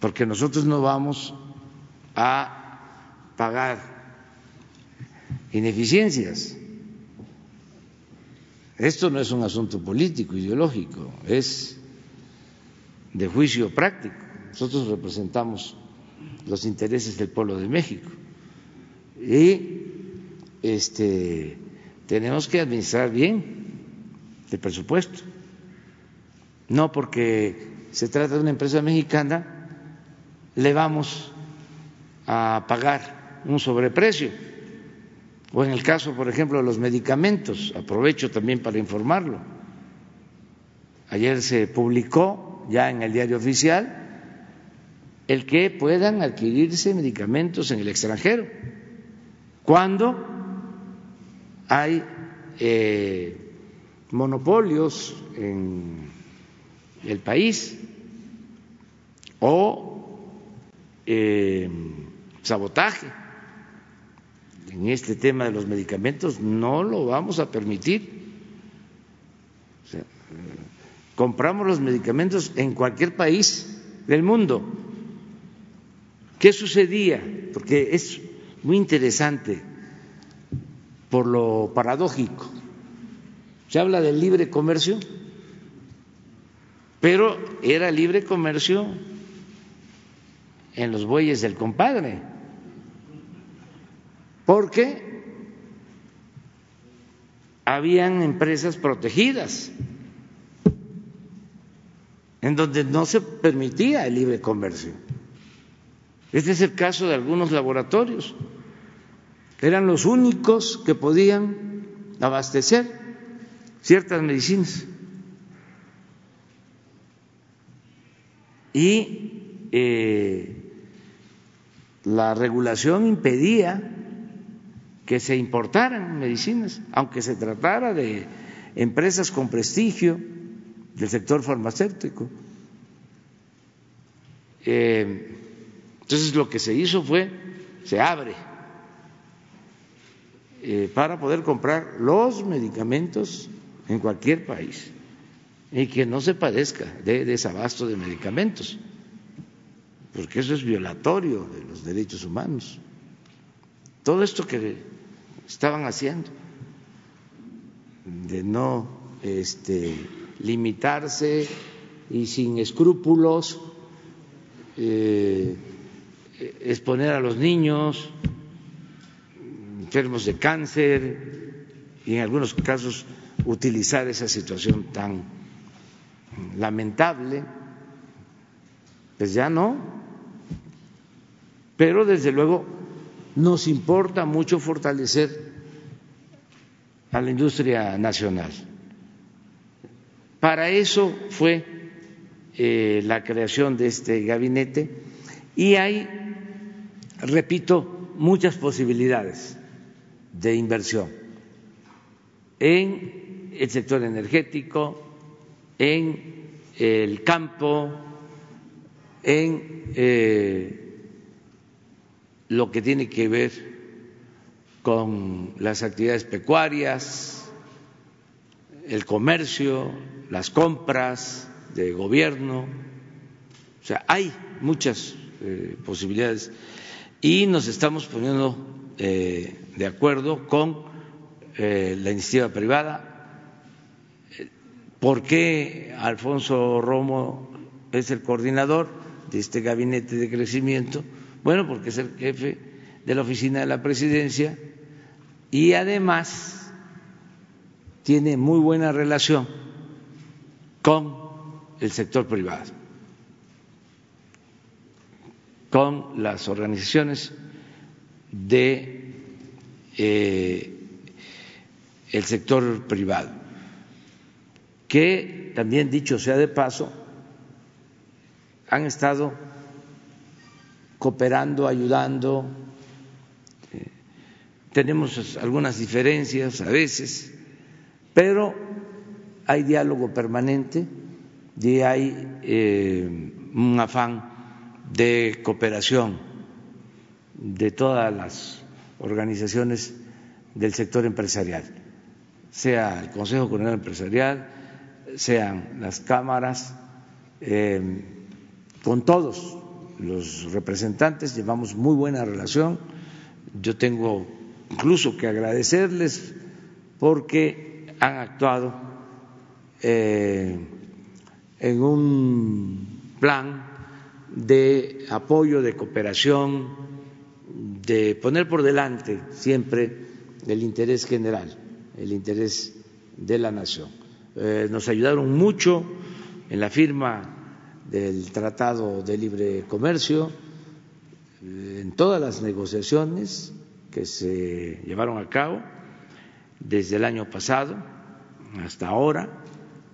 porque nosotros no vamos a pagar ineficiencias. Esto no es un asunto político, ideológico, es de juicio práctico. Nosotros representamos los intereses del pueblo de México y este, tenemos que administrar bien de presupuesto. No porque se trata de una empresa mexicana, le vamos a pagar un sobreprecio. O en el caso, por ejemplo, de los medicamentos, aprovecho también para informarlo. Ayer se publicó ya en el diario oficial el que puedan adquirirse medicamentos en el extranjero cuando hay eh, monopolios en el país o eh, sabotaje en este tema de los medicamentos no lo vamos a permitir. compramos los medicamentos en cualquier país del mundo. ¿Qué sucedía? Porque es muy interesante por lo paradójico. Se habla del libre comercio, pero era libre comercio en los bueyes del compadre, porque habían empresas protegidas en donde no se permitía el libre comercio. Este es el caso de algunos laboratorios. Eran los únicos que podían abastecer ciertas medicinas. Y eh, la regulación impedía que se importaran medicinas, aunque se tratara de empresas con prestigio del sector farmacéutico. Eh, entonces lo que se hizo fue, se abre eh, para poder comprar los medicamentos en cualquier país y que no se padezca de desabasto de medicamentos, porque eso es violatorio de los derechos humanos. Todo esto que estaban haciendo. de no este, limitarse y sin escrúpulos eh, exponer a los niños enfermos de cáncer y en algunos casos utilizar esa situación tan lamentable, pues ya no. Pero desde luego nos importa mucho fortalecer a la industria nacional. Para eso fue eh, la creación de este gabinete y hay, repito, muchas posibilidades de inversión en el sector energético, en el campo, en eh, lo que tiene que ver con las actividades pecuarias, el comercio, las compras de gobierno. O sea, hay muchas eh, posibilidades y nos estamos poniendo eh, de acuerdo con la iniciativa privada. ¿Por qué Alfonso Romo es el coordinador de este gabinete de crecimiento? Bueno, porque es el jefe de la oficina de la presidencia y además tiene muy buena relación con el sector privado, con las organizaciones de eh, el sector privado, que también dicho sea de paso, han estado cooperando, ayudando, eh, tenemos algunas diferencias a veces, pero hay diálogo permanente y hay eh, un afán de cooperación de todas las organizaciones del sector empresarial, sea el Consejo Coordinador Empresarial, sean las cámaras, eh, con todos los representantes llevamos muy buena relación. Yo tengo incluso que agradecerles porque han actuado eh, en un plan de apoyo, de cooperación, de poner por delante siempre el interés general, el interés de la nación. Eh, nos ayudaron mucho en la firma del Tratado de Libre Comercio, eh, en todas las negociaciones que se llevaron a cabo desde el año pasado hasta ahora,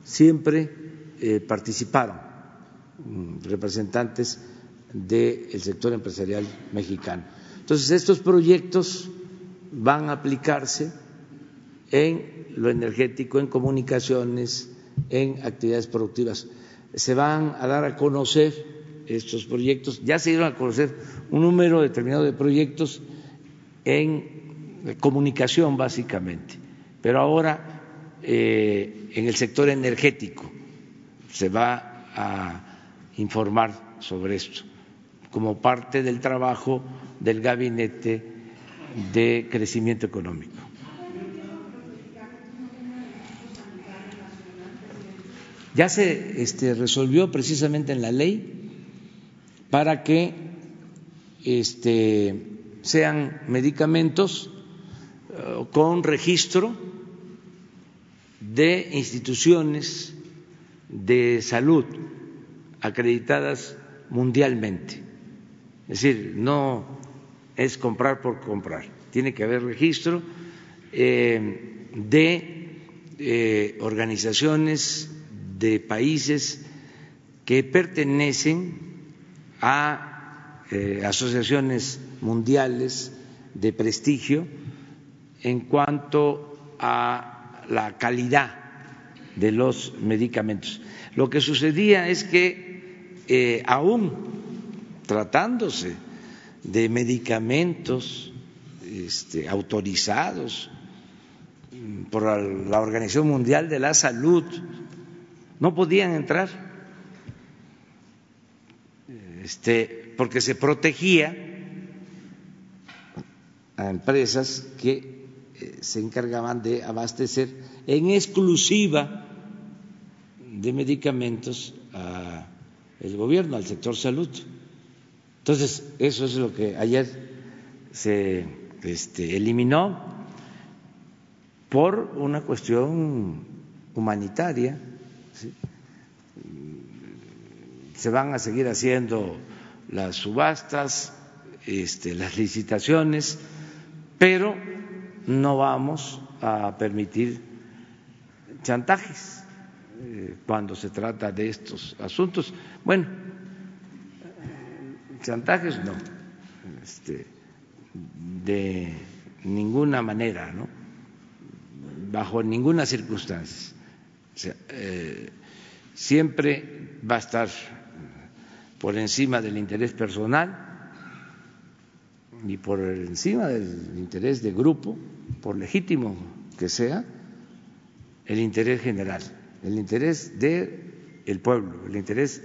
siempre eh, participaron mm, representantes del sector empresarial mexicano. Entonces, estos proyectos van a aplicarse en lo energético, en comunicaciones, en actividades productivas. Se van a dar a conocer estos proyectos, ya se dieron a conocer un número determinado de proyectos en comunicación básicamente, pero ahora eh, en el sector energético se va a informar sobre esto como parte del trabajo del gabinete de crecimiento económico. Ya se este, resolvió precisamente en la ley para que este, sean medicamentos eh, con registro de instituciones de salud acreditadas mundialmente. Es decir, no es comprar por comprar, tiene que haber registro eh, de eh, organizaciones de países que pertenecen a eh, asociaciones mundiales de prestigio en cuanto a la calidad de los medicamentos. Lo que sucedía es que aún tratándose de medicamentos este, autorizados por la Organización Mundial de la Salud, no podían entrar este, porque se protegía a empresas que eh, se encargaban de abastecer en exclusiva de medicamentos al gobierno, al sector salud. Entonces, eso es lo que ayer se este, eliminó por una cuestión humanitaria. Se van a seguir haciendo las subastas, este, las licitaciones, pero no vamos a permitir chantajes eh, cuando se trata de estos asuntos. Bueno, chantajes no, este, de ninguna manera, ¿no? bajo ninguna circunstancia. Eh, siempre va a estar por encima del interés personal y por encima del interés de grupo, por legítimo que sea, el interés general, el interés del pueblo, el interés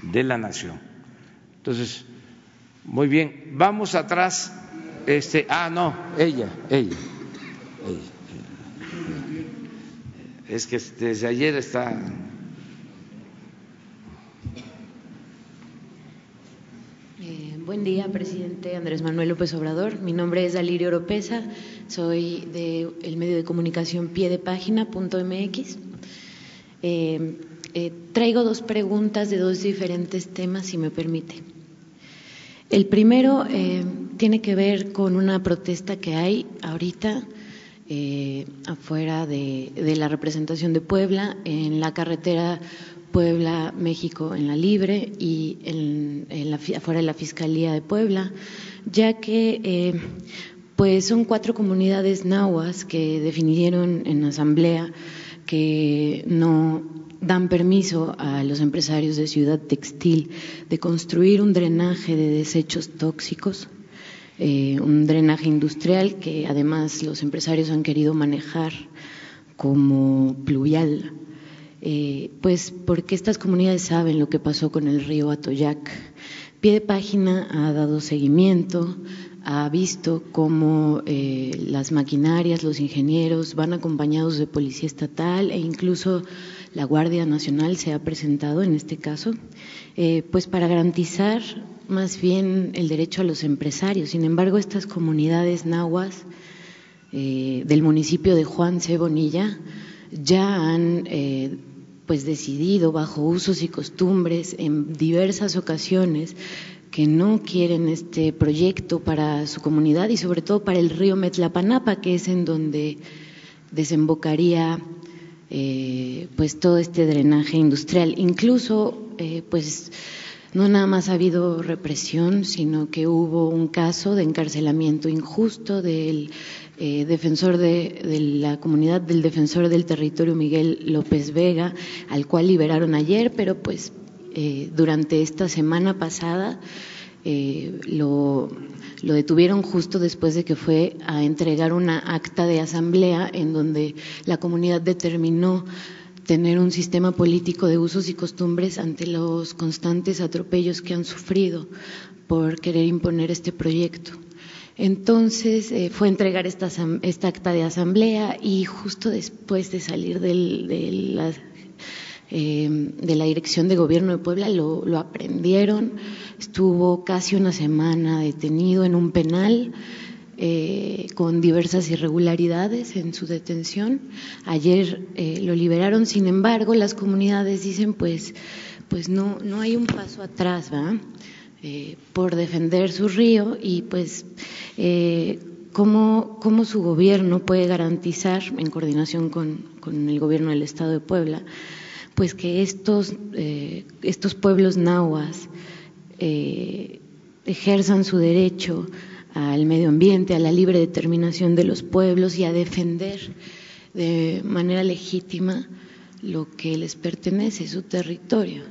de la nación. Entonces, muy bien, vamos atrás. Este, ah, no, ella, ella, ella. Es que desde ayer está Buen día, presidente Andrés Manuel López Obrador. Mi nombre es Dalirio Oropesa, soy del medio de comunicación piedepágina.mx. Eh, eh, traigo dos preguntas de dos diferentes temas, si me permite. El primero eh, tiene que ver con una protesta que hay ahorita afuera de, de la representación de Puebla en la carretera Puebla, México en la Libre y en, la, afuera de la Fiscalía de Puebla, ya que eh, pues son cuatro comunidades nahuas que definieron en asamblea que no dan permiso a los empresarios de Ciudad Textil de construir un drenaje de desechos tóxicos, eh, un drenaje industrial que además los empresarios han querido manejar como pluvial eh, pues porque estas comunidades saben lo que pasó con el río Atoyac. Pie de página ha dado seguimiento, ha visto cómo eh, las maquinarias, los ingenieros van acompañados de policía estatal e incluso la Guardia Nacional se ha presentado en este caso, eh, pues para garantizar más bien el derecho a los empresarios. Sin embargo, estas comunidades nahuas del municipio de Juan Cebonilla ya han pues decidido bajo usos y costumbres en diversas ocasiones que no quieren este proyecto para su comunidad y sobre todo para el río Metlapanapa, que es en donde desembocaría eh, pues todo este drenaje industrial. Incluso eh, pues no nada más ha habido represión, sino que hubo un caso de encarcelamiento injusto del eh, defensor de, la comunidad del defensor del territorio Miguel López Vega, al cual liberaron ayer, pero pues eh, durante esta semana pasada eh, lo, lo, detuvieron justo después de que fue a entregar una acta de asamblea en donde la comunidad determinó tener un sistema político de usos y costumbres ante los constantes atropellos que han sufrido por querer imponer este proyecto. Entonces eh, fue entregar esta, acta de asamblea y justo después de salir de, la, eh, de, la, dirección de gobierno de Puebla lo, lo, aprendieron, estuvo casi una semana detenido en un penal. Eh, con diversas irregularidades en su detención. Ayer lo liberaron, sin embargo, las comunidades dicen, pues, pues no, no hay un paso atrás, ¿va? Eh, por defender su río y pues eh, cómo, su gobierno puede garantizar, en coordinación con, el gobierno del Estado de Puebla, pues que estos, eh, estos pueblos nahuas ejerzan su derecho al medio ambiente, a la libre determinación de los pueblos y a defender de manera legítima lo que les pertenece, su territorio.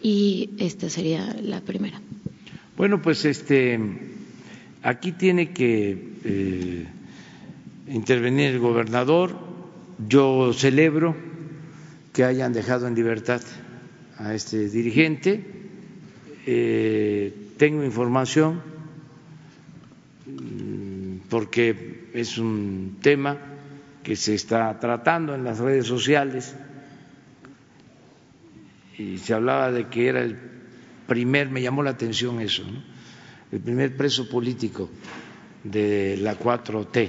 Y esta sería la primera. Bueno, pues este, aquí tiene que eh, intervenir el gobernador. Yo celebro que hayan dejado en libertad a este dirigente. Eh, tengo información mm, porque es un tema que se está tratando en las redes sociales y se hablaba de que era el primer, me llamó la atención eso, el primer preso político de la 4T.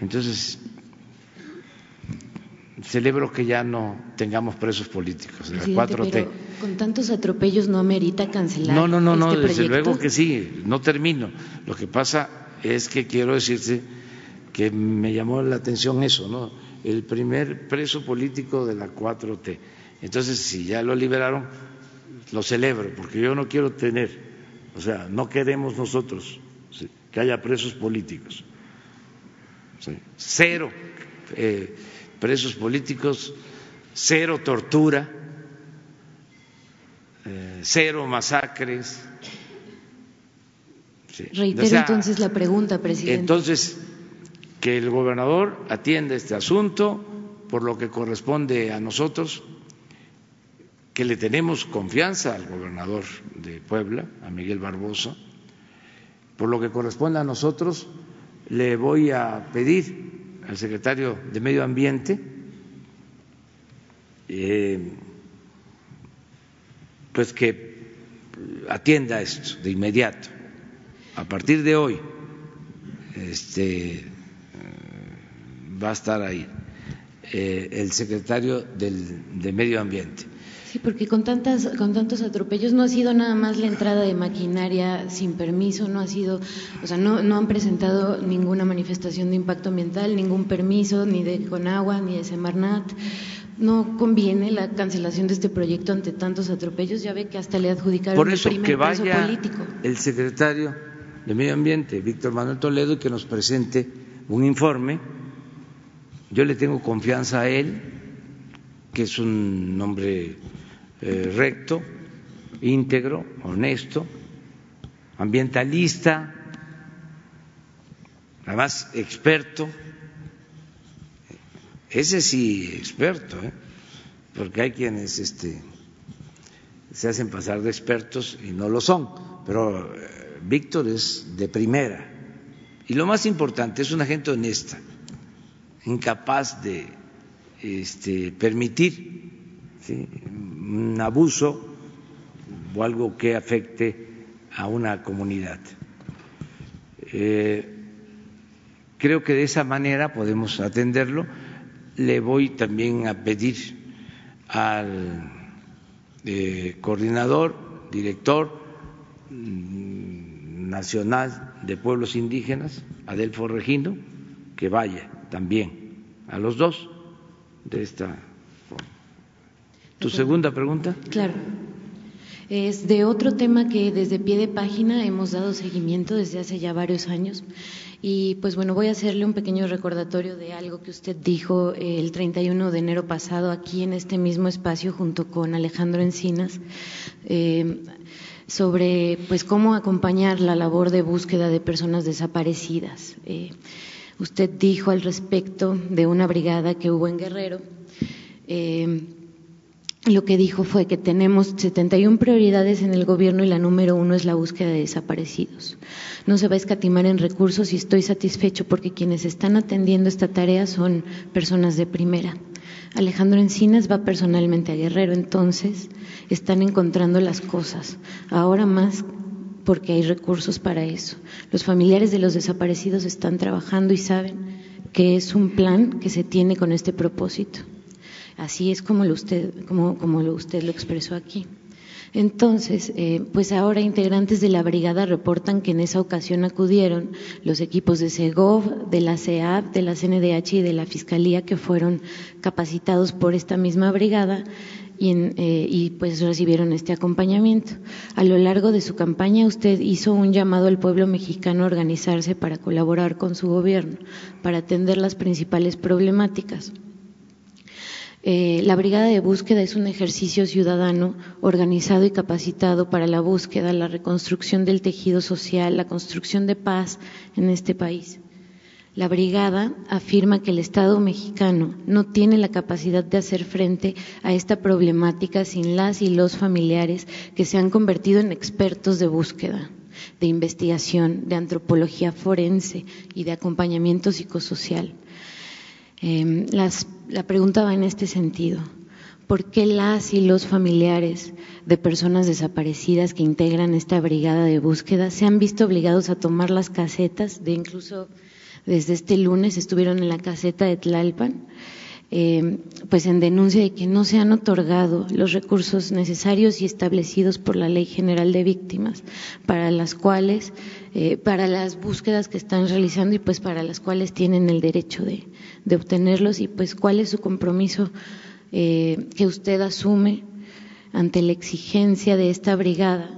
Entonces, celebro que ya no tengamos presos políticos de la 4T. con tantos atropellos no amerita cancelar. No, no, no, no, este desde luego que sí, no termino. Lo que pasa es que quiero decirte que me llamó la atención eso, ¿no? El primer preso político de la 4T. Entonces, si ya lo liberaron, lo celebro, porque yo no quiero tener, o sea, no queremos nosotros que haya presos políticos. Cero eh, presos políticos, cero tortura, eh, cero masacres. Reitero entonces la pregunta, presidente. Entonces, que el gobernador atienda este asunto por lo que corresponde a nosotros, que le tenemos confianza al gobernador de Puebla, a Miguel Barbosa, por lo que corresponde a nosotros, le voy a pedir al secretario de Medio Ambiente eh, pues que atienda esto de inmediato. A partir de hoy, este, va a estar ahí eh, el secretario del, de Medio Ambiente. Sí, porque con, tantas, con tantos atropellos no ha sido nada más la entrada de maquinaria sin permiso, no ha sido, o sea, no, no han presentado ninguna manifestación de impacto ambiental, ningún permiso, ni de Conagua, ni de Semarnat. No conviene la cancelación de este proyecto ante tantos atropellos, ya ve que hasta le adjudicaron Por eso, el primer que vaya político. El secretario de Medio Ambiente, Víctor Manuel Toledo, y que nos presente un informe. Yo le tengo confianza a él, que es un hombre eh, recto, íntegro, honesto, ambientalista, además experto, ese sí experto, ¿eh? porque hay quienes este, se hacen pasar de expertos y no lo son, pero eh, Víctor es de primera. Y lo más importante, es una gente honesta, incapaz de este, permitir un abuso o algo que afecte a una comunidad. Eh, creo que de esa manera podemos atenderlo. Le voy también a pedir al eh, coordinador, director mm, nacional de pueblos indígenas, Adelfo Regino, que vaya también a los dos de esta ¿Tu segunda pregunta? Claro. Es de otro tema que desde pie de página hemos dado seguimiento desde hace ya varios años. Y pues bueno, voy a hacerle un pequeño recordatorio de algo que usted dijo el 31 de enero pasado aquí en este mismo espacio junto con Alejandro Encinas. Eh, sobre pues cómo acompañar la labor de búsqueda de personas desaparecidas. Eh, usted dijo al respecto de una brigada que hubo en Guerrero. Eh, lo que dijo fue que tenemos 71 prioridades en el gobierno y la número uno es la búsqueda de desaparecidos. No se va a escatimar en recursos y estoy satisfecho porque quienes están atendiendo esta tarea son personas de primera. Alejandro Encinas va personalmente a Guerrero, entonces están encontrando las cosas, ahora más porque hay recursos para eso. Los familiares de los desaparecidos están trabajando y saben que es un plan que se tiene con este propósito. Así es como, lo usted, como, como lo usted lo expresó aquí. Entonces, eh, pues ahora integrantes de la brigada reportan que en esa ocasión acudieron los equipos de SEGOV, de la CEAP, de la CNDH y de la Fiscalía que fueron capacitados por esta misma brigada y, eh, y, pues recibieron este acompañamiento. A lo largo de su campaña usted hizo un llamado al pueblo mexicano a organizarse para colaborar con su gobierno, para atender las principales problemáticas. Eh, la Brigada de Búsqueda es un ejercicio ciudadano organizado y capacitado para la búsqueda, la reconstrucción del tejido social, la construcción de paz en este país. La Brigada afirma que el Estado mexicano no tiene la capacidad de hacer frente a esta problemática sin las y los familiares que se han convertido en expertos de búsqueda. de investigación, de antropología forense y de acompañamiento psicosocial. Em, la pregunta va en este sentido. ¿Por qué las y los familiares de personas desaparecidas que integran esta brigada de búsqueda se han visto obligados a tomar las casetas de incluso desde este lunes estuvieron en la caseta de Tlalpan? Eh, pues en denuncia de que no se han otorgado los recursos necesarios y establecidos por la Ley General de Víctimas, para las cuales, eh, para las búsquedas que están realizando y pues para las cuales tienen el derecho de, obtenerlos y pues cuál es su compromiso eh, que usted asume ante la exigencia de esta brigada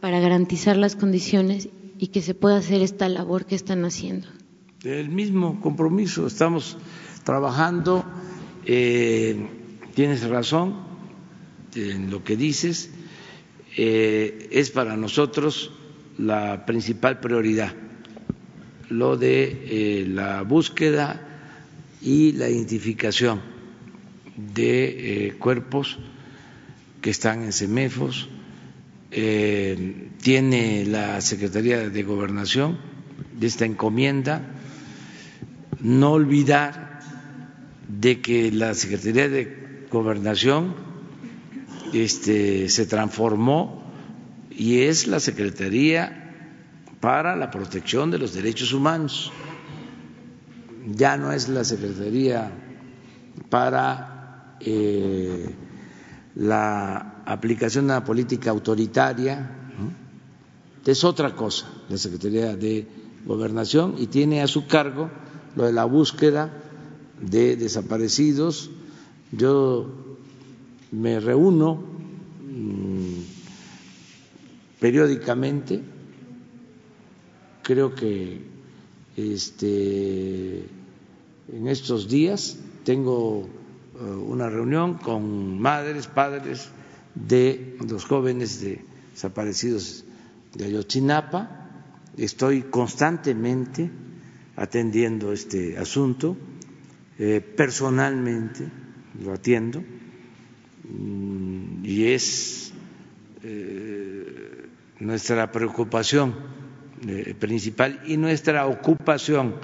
para garantizar las condiciones y que se pueda hacer esta labor que están haciendo. El mismo compromiso, estamos trabajando eh, tienes razón en lo que dices, eh, es para nosotros la principal prioridad, lo de eh, la búsqueda y la identificación de cuerpos que están en CEMEFOS, tiene la Secretaría de Gobernación de esta encomienda, no olvidar de que la Secretaría de Gobernación este, se transformó y es la Secretaría para la protección de los derechos humanos. Ya no es la Secretaría para eh, la aplicación de una política autoritaria, es otra cosa la Secretaría de Gobernación y tiene a su cargo lo de la búsqueda de desaparecidos. Yo me reúno mm, periódicamente, creo que este, en estos días tengo eh, una reunión con madres, padres de los jóvenes desaparecidos de Ayotzinapa. Estoy constantemente atendiendo este asunto eh, personalmente lo atiendo mm, y es eh, nuestra preocupación eh, principal y nuestra ocupación.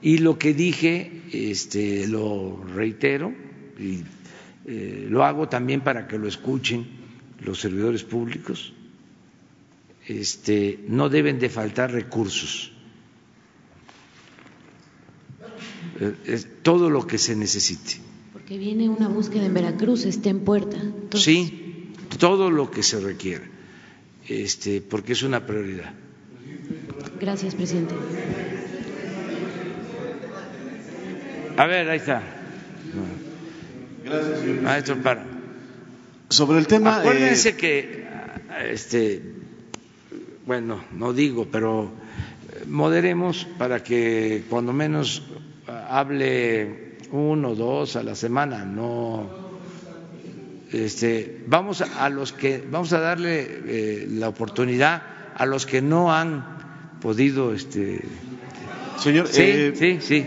Y lo que dije, este, lo reitero y lo hago también para que lo escuchen los servidores públicos. Este, no deben de faltar recursos Eh, todo lo que se necesite. Porque viene una búsqueda en Veracruz, está en puerta. Sí, todo lo que se requiera, este, porque es una prioridad. Gracias, presidente. A ver, ahí está. Gracias, señor Maestro, para. Sobre el tema. Acuérdense eh, que, este, bueno, no digo, pero moderemos para que cuando menos hable uno, dos a la semana, no. Este, vamos a, los que vamos a darle eh, la oportunidad a los que no han podido, este. Señor, sí, eh, sí, sí.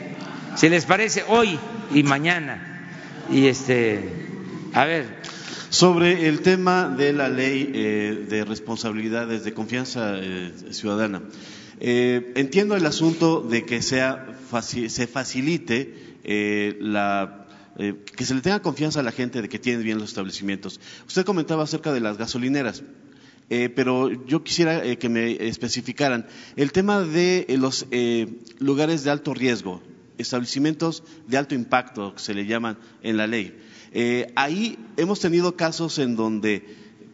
Si les parece hoy y mañana y este, a ver. Sobre el tema de la ley eh, de responsabilidades de confianza ciudadana. Entiendo el asunto de que sea se facilite eh, la eh, que se le tenga confianza a la gente de que tienen bien los establecimientos. Usted comentaba acerca de las gasolineras. Eh, pero yo quisiera que me especificaran el tema de los lugares de alto riesgo, establecimientos de alto impacto, que se le llaman en la ley. ahí hemos tenido casos en donde,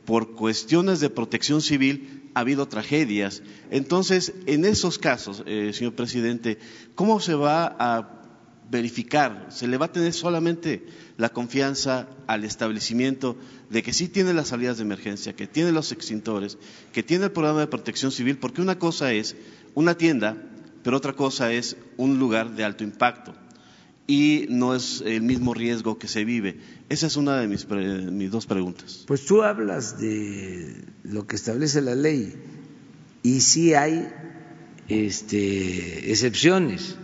por cuestiones de protección civil, ha habido tragedias. Entonces, en esos casos, eh, señor presidente, ¿cómo se va a verificar? ¿Se le va a tener solamente la confianza al establecimiento de que sí tiene las salidas de emergencia, que tiene los extintores, que tiene el programa de protección civil? Porque una cosa es una tienda, pero otra cosa es un lugar de alto impacto y no es el mismo riesgo que se vive. Esa es una de mis, mis, dos preguntas. Pues tú hablas de lo que establece la ley y sí hay este, excepciones.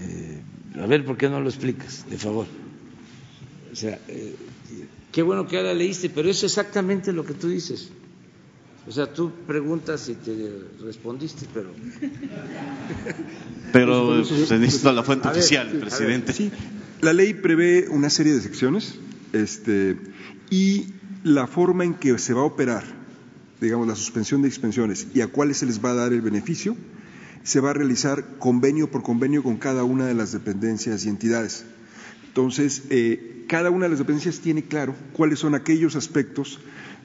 Eh, a ver, ¿por qué no lo explicas, de favor? O sea, eh, qué bueno que ahora leíste, pero es exactamente lo que tú dices. O sea, tú preguntas y te respondiste, pero... Pero se necesita la fuente A ver, oficial, sí, presidente. Sí, la ley prevé una serie de secciones este, y la forma en que se va a operar, digamos, la suspensión de expensiones y a cuáles se les va a dar el beneficio, se va a realizar convenio por convenio con cada una de las dependencias y entidades. Entonces, eh, cada una de las dependencias tiene claro cuáles son aquellos aspectos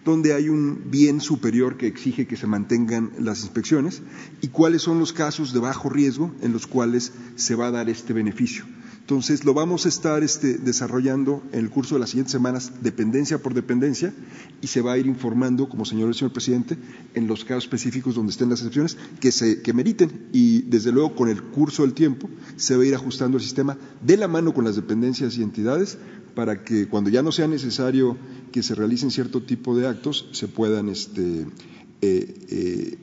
donde hay un bien superior que exige que se mantengan las inspecciones y cuáles son los casos de bajo riesgo en los cuales se va a dar este beneficio. Entonces, lo vamos a estar este, desarrollando en el curso de las siguientes semanas, dependencia por dependencia, y se va a ir informando, como señor el señor presidente, en los casos específicos donde estén las excepciones que, se, que meriten. Y, desde luego, con el curso del tiempo, se va a ir ajustando el sistema de la mano con las dependencias y entidades para que cuando ya no sea necesario que se realicen cierto tipo de actos, se puedan este, eh, eh,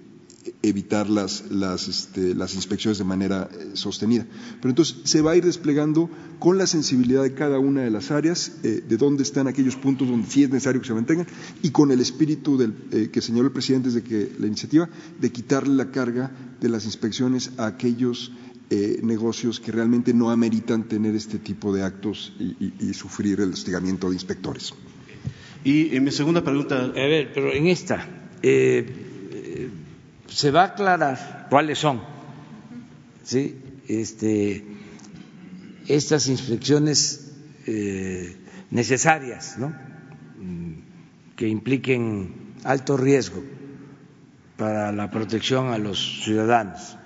evitar este, las inspecciones de manera eh, sostenida. Pero entonces se va a ir desplegando con la sensibilidad de cada una de las áreas, de dónde están aquellos puntos donde sí es necesario que se mantengan, y con el espíritu del, que señaló el presidente desde que la iniciativa, de quitarle la carga de las inspecciones a aquellos eh, negocios que realmente no ameritan tener este tipo de actos y, y- y sufrir el hostigamiento de inspectores. Y en mi segunda pregunta, A ver, pero en esta eh, eh, se va a aclarar cuáles son, ¿sí? Este, estas inspecciones eh, necesarias, ¿no? Mm, Que impliquen alto riesgo para la protección a los ciudadanos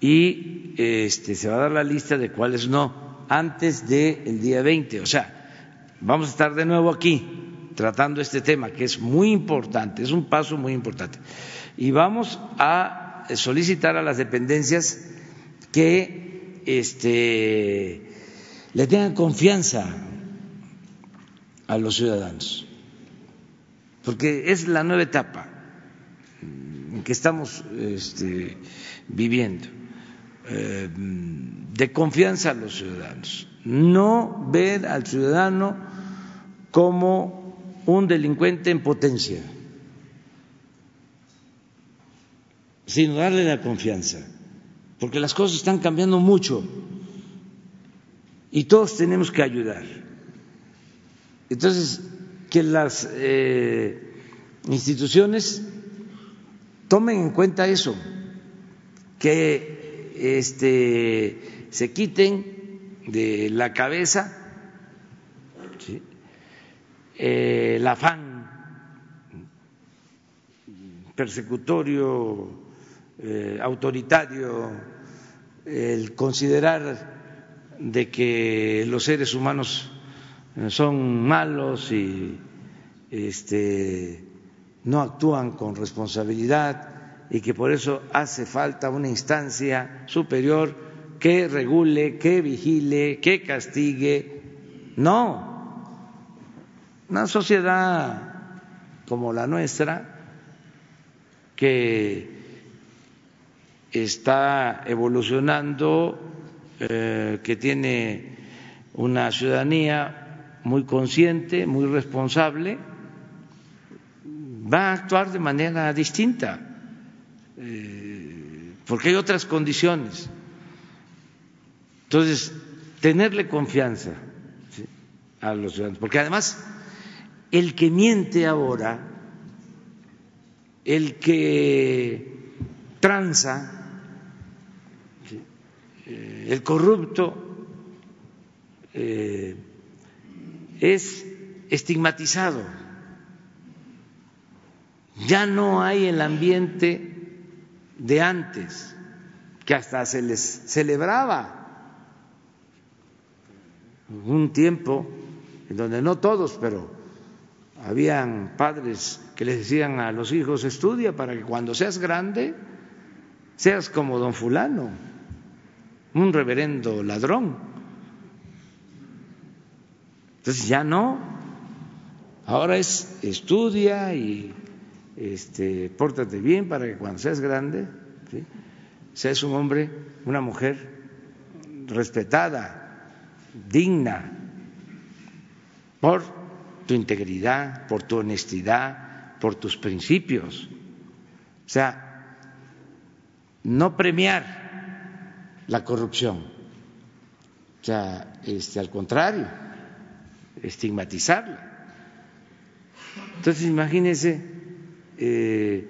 y este, se va a dar la lista de cuáles no antes del día 20. O sea, vamos a estar de nuevo aquí tratando este tema que es muy importante, es un paso muy importante. Y vamos a solicitar a las dependencias que este, le tengan confianza a los ciudadanos, porque es la nueva etapa en que estamos este, viviendo, de confianza a los ciudadanos, no ver al ciudadano como un delincuente en potencia, sino darle la confianza, porque las cosas están cambiando mucho y todos tenemos que ayudar. Entonces, que las eh, instituciones tomen en cuenta eso, que este, se quiten de la cabeza eh, el afán persecutorio, eh, autoritario, el considerar de que los seres humanos son malos y este, no actúan con responsabilidad y que por eso hace falta una instancia superior que regule, que vigile, que castigue. No, una sociedad como la nuestra, que está evolucionando, eh, que tiene una ciudadanía muy consciente, muy responsable, va a actuar de manera distinta, eh, porque hay otras condiciones. Entonces, tenerle confianza a los ciudadanos, porque además el que miente ahora, el que tranza, eh, el corrupto, eh, es estigmatizado. Ya no hay el ambiente de antes, que hasta se les celebraba un tiempo en donde no todos, pero habían padres que les decían a los hijos, estudia para que cuando seas grande seas como don fulano, un reverendo ladrón. Entonces ya no, ahora es estudia y este, pórtate bien para que cuando seas grande seas un hombre, una mujer respetada, digna, por tu integridad, por tu honestidad, por tus principios. sea, no premiar la corrupción, o sea, este, al contrario, estigmatizarla. Entonces, imagínense eh,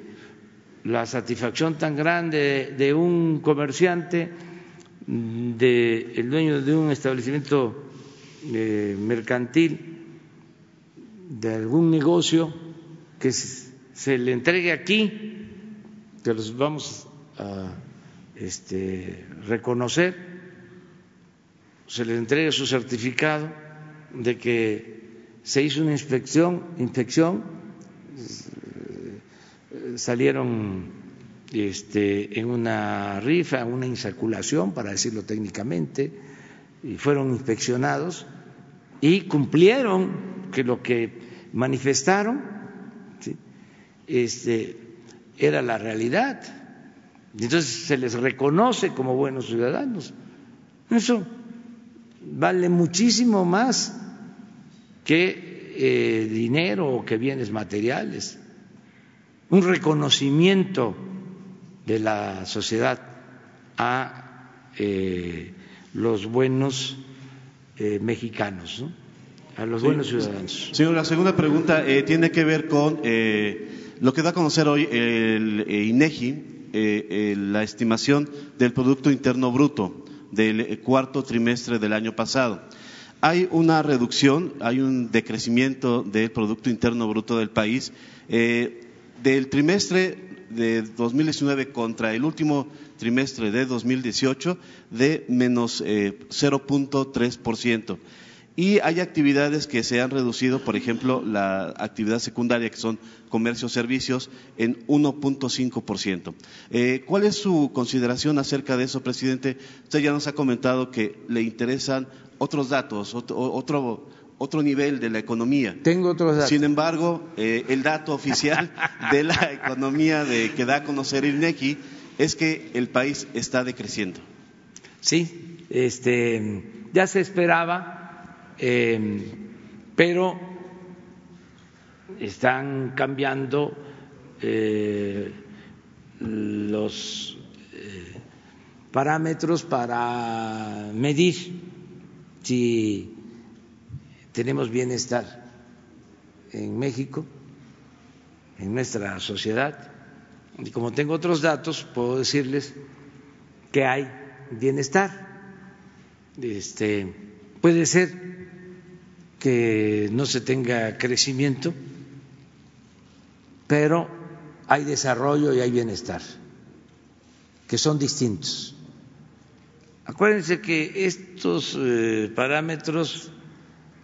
la satisfacción tan grande de un comerciante, de el dueño de un establecimiento eh, mercantil, de algún negocio que se le entregue aquí, que los vamos a este, reconocer, se le entregue su certificado de que se hizo una inspección, inspección, salieron este, en una rifa, una insaculación, para decirlo técnicamente, y fueron inspeccionados y cumplieron que lo que manifestaron este, era la realidad. Entonces se les reconoce como buenos ciudadanos. Eso vale muchísimo más que eh, dinero o que bienes materiales. Un reconocimiento de la sociedad a eh, los buenos eh, mexicanos, a los buenos ciudadanos. Señor, la segunda pregunta tiene que ver con lo que da a conocer hoy el INEGI, la estimación del Producto Interno Bruto del cuarto trimestre del año pasado. Hay una reducción, hay un decrecimiento del Producto Interno Bruto del país. Eh, del trimestre de 2019 contra el último trimestre de 2018 de menos 0.3%. Eh, y hay actividades que se han reducido, por ejemplo, la actividad secundaria, que son comercios, servicios, en 1.5%. Eh, ¿Cuál es su consideración acerca de eso, presidente? Usted ya nos ha comentado que le interesan otros datos, otro, otro, nivel de la economía. Tengo otros datos. Sin embargo, eh, el dato oficial de la economía de, que da a conocer el INEGI es que el país está decreciendo. Sí, este, ya se esperaba Em, pero están cambiando eh, los eh, parámetros para medir si tenemos bienestar en México, en nuestra sociedad. Y como tengo otros datos, puedo decirles que hay bienestar. Este, puede ser que no se tenga crecimiento, pero hay desarrollo y hay bienestar, que son distintos. Acuérdense que estos eh, parámetros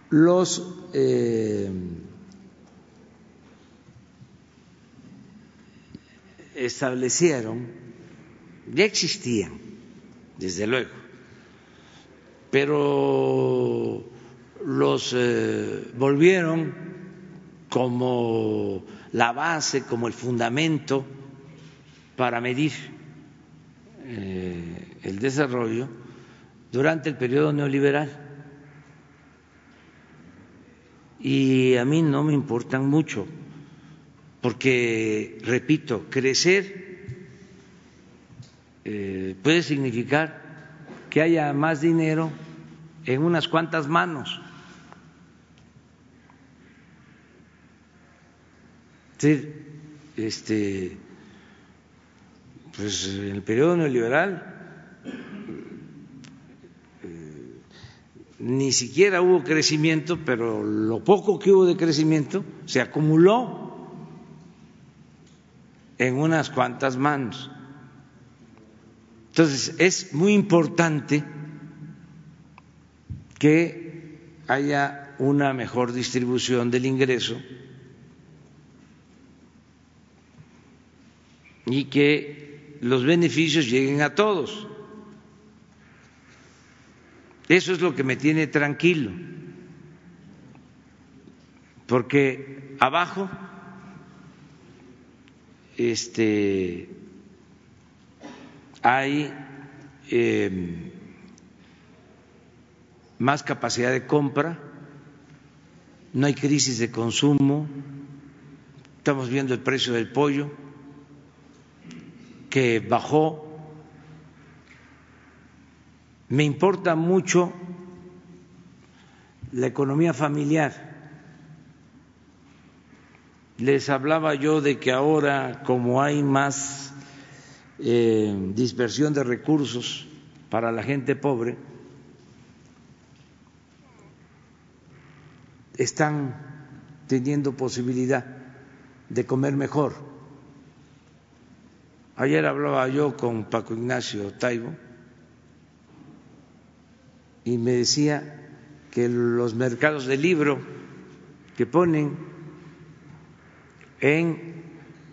los eh, establecieron, ya existían, desde luego, pero los eh, volvieron como la base, como el fundamento para medir eh, el desarrollo durante el periodo neoliberal. Y a mí no me importan mucho, porque, repito, crecer eh, puede significar que haya más dinero en unas cuantas manos. Este, pues en el periodo neoliberal ni siquiera hubo crecimiento, pero lo poco que hubo de crecimiento se acumuló en unas cuantas manos. Entonces, es muy importante que haya una mejor distribución del ingreso y que los beneficios lleguen a todos. Eso es lo que me tiene tranquilo, porque abajo este, hay em, más capacidad de compra, no hay crisis de consumo, estamos viendo el precio del pollo que bajó. Me importa mucho la economía familiar. Les hablaba yo de que ahora, como hay más eh, dispersión de recursos para la gente pobre, están teniendo posibilidad de comer mejor. Ayer hablaba yo con Paco Ignacio Taibo y me decía que los mercados de libro que ponen en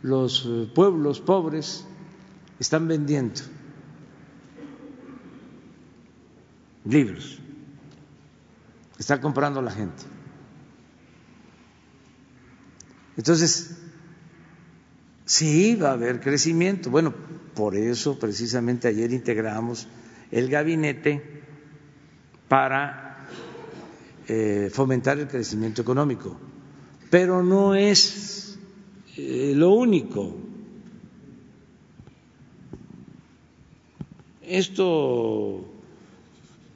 los pueblos pobres están vendiendo libros, está comprando la gente. Entonces, sí va a haber crecimiento. Bueno, por eso precisamente ayer integramos el gabinete para eh, fomentar el crecimiento económico. Pero no es eh, lo único. Esto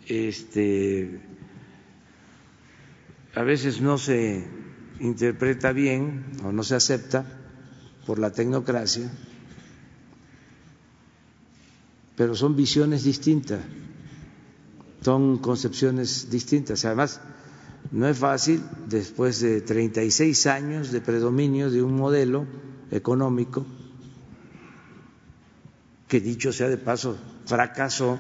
este, a veces no se interpreta bien o no se acepta por la tecnocracia, pero son visiones distintas, son concepciones distintas. Además, no es fácil, después de 36 años de predominio de un modelo económico, que dicho sea de paso, fracasó,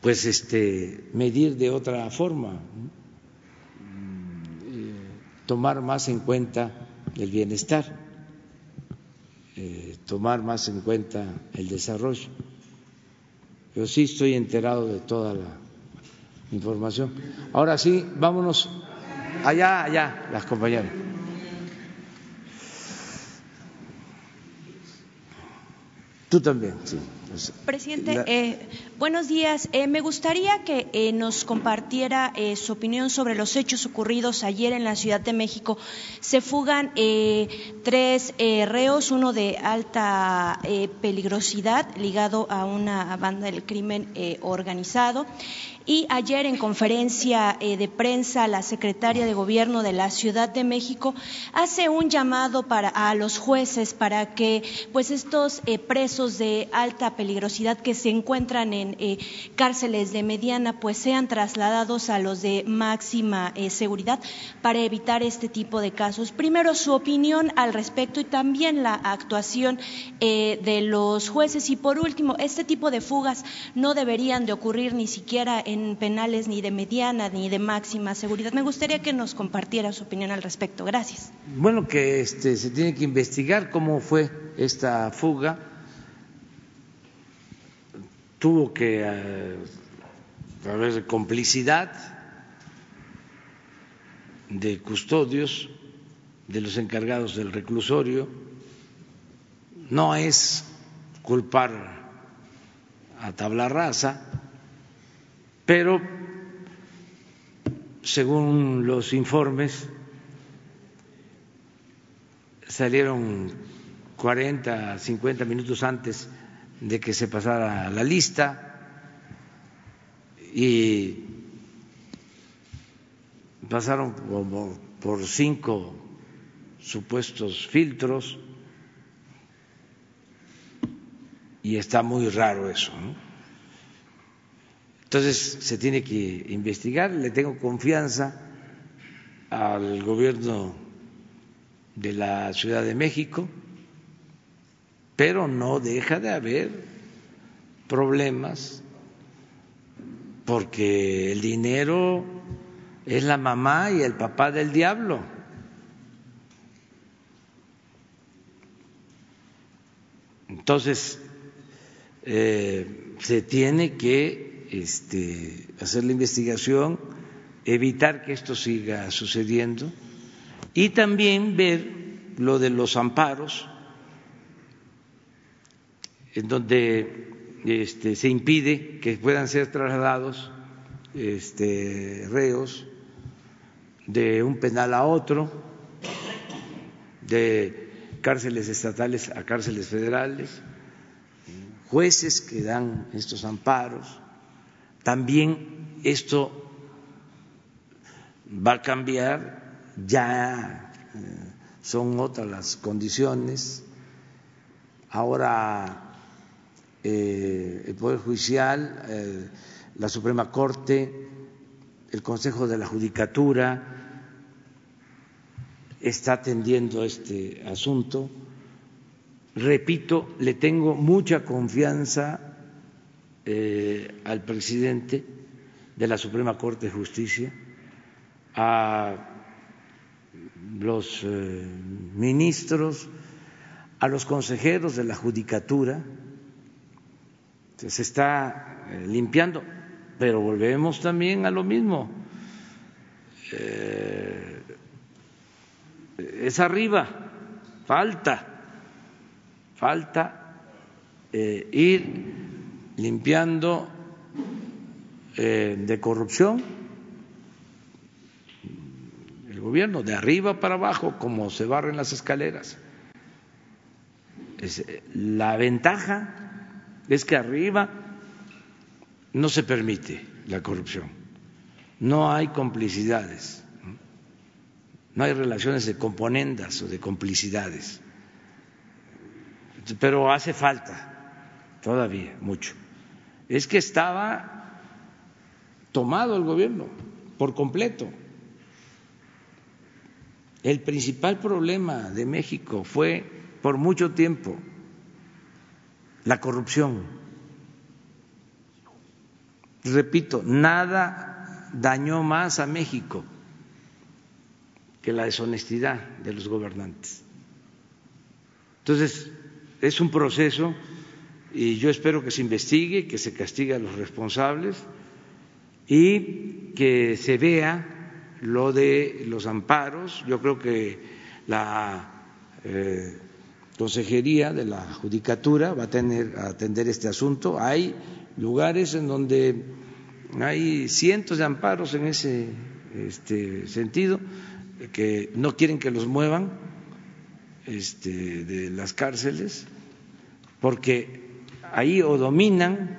pues este medir de otra forma tomar más en cuenta el bienestar, eh, tomar más en cuenta el desarrollo. Yo sí estoy enterado de toda la información. Ahora sí, vámonos allá, allá, las compañeras. Tú también, sí. Presidente, eh, buenos días. Eh, me gustaría que eh, nos compartiera su opinión sobre los hechos ocurridos ayer en la Ciudad de México. Se fugan tres reos, uno de alta peligrosidad ligado a una banda del crimen organizado y ayer en conferencia eh, de prensa la secretaria de Gobierno de la Ciudad de México hace un llamado para a los jueces para que pues estos eh, presos de alta peligrosidad que se encuentran en eh, cárceles de mediana pues sean trasladados a los de máxima seguridad para evitar este tipo de casos. Primero su opinión al respecto y también la actuación de los jueces y por último este tipo de fugas no deberían de ocurrir ni siquiera en penales ni de mediana ni de máxima seguridad. Me gustaría que nos compartiera su opinión al respecto. Gracias. Bueno, que este, se tiene que investigar cómo fue esta fuga. Tuvo que eh, haber complicidad de custodios, de los encargados del reclusorio. No es culpar a tabla rasa pero según los informes salieron 40, 50 minutos antes de que se pasara la lista y pasaron por cinco supuestos filtros y está muy raro eso. Entonces se tiene que investigar, le tengo confianza al gobierno de la Ciudad de México, pero no deja de haber problemas porque el dinero es la mamá y el papá del diablo. Entonces, eh, se tiene que este, hacer la investigación, evitar que esto siga sucediendo y también ver lo de los amparos, en donde este, se impide que puedan ser trasladados este, reos de un penal a otro, de cárceles estatales a cárceles federales, jueces que dan estos amparos. También esto va a cambiar, ya eh, son otras las condiciones. Ahora eh, el Poder Judicial, eh, la Suprema Corte, el Consejo de la Judicatura está atendiendo este asunto. Repito, le tengo mucha confianza al presidente de la Suprema Corte de Justicia a los eh, ministros, a los consejeros de la judicatura. Se está eh, limpiando, pero volvemos también a lo mismo. Eh, es arriba, falta, falta ir limpiando de corrupción gobierno, de arriba para abajo, como se barren las escaleras. la ventaja es que arriba no se permite la corrupción, no hay complicidades, no hay relaciones de componendas o de complicidades, pero hace falta todavía mucho. Es que estaba tomado el gobierno por completo. El principal problema de México fue por mucho tiempo la corrupción. Repito, nada dañó más a México que la deshonestidad de los gobernantes. Entonces, es un proceso y yo espero que se investigue, que se castigue a los responsables y que se vea lo de los amparos. Yo creo que la eh, Consejería de la Judicatura va a tener a atender este asunto. Hay lugares en donde hay cientos de amparos en ese este, sentido que no quieren que los muevan este, de las cárceles porque ahí o dominan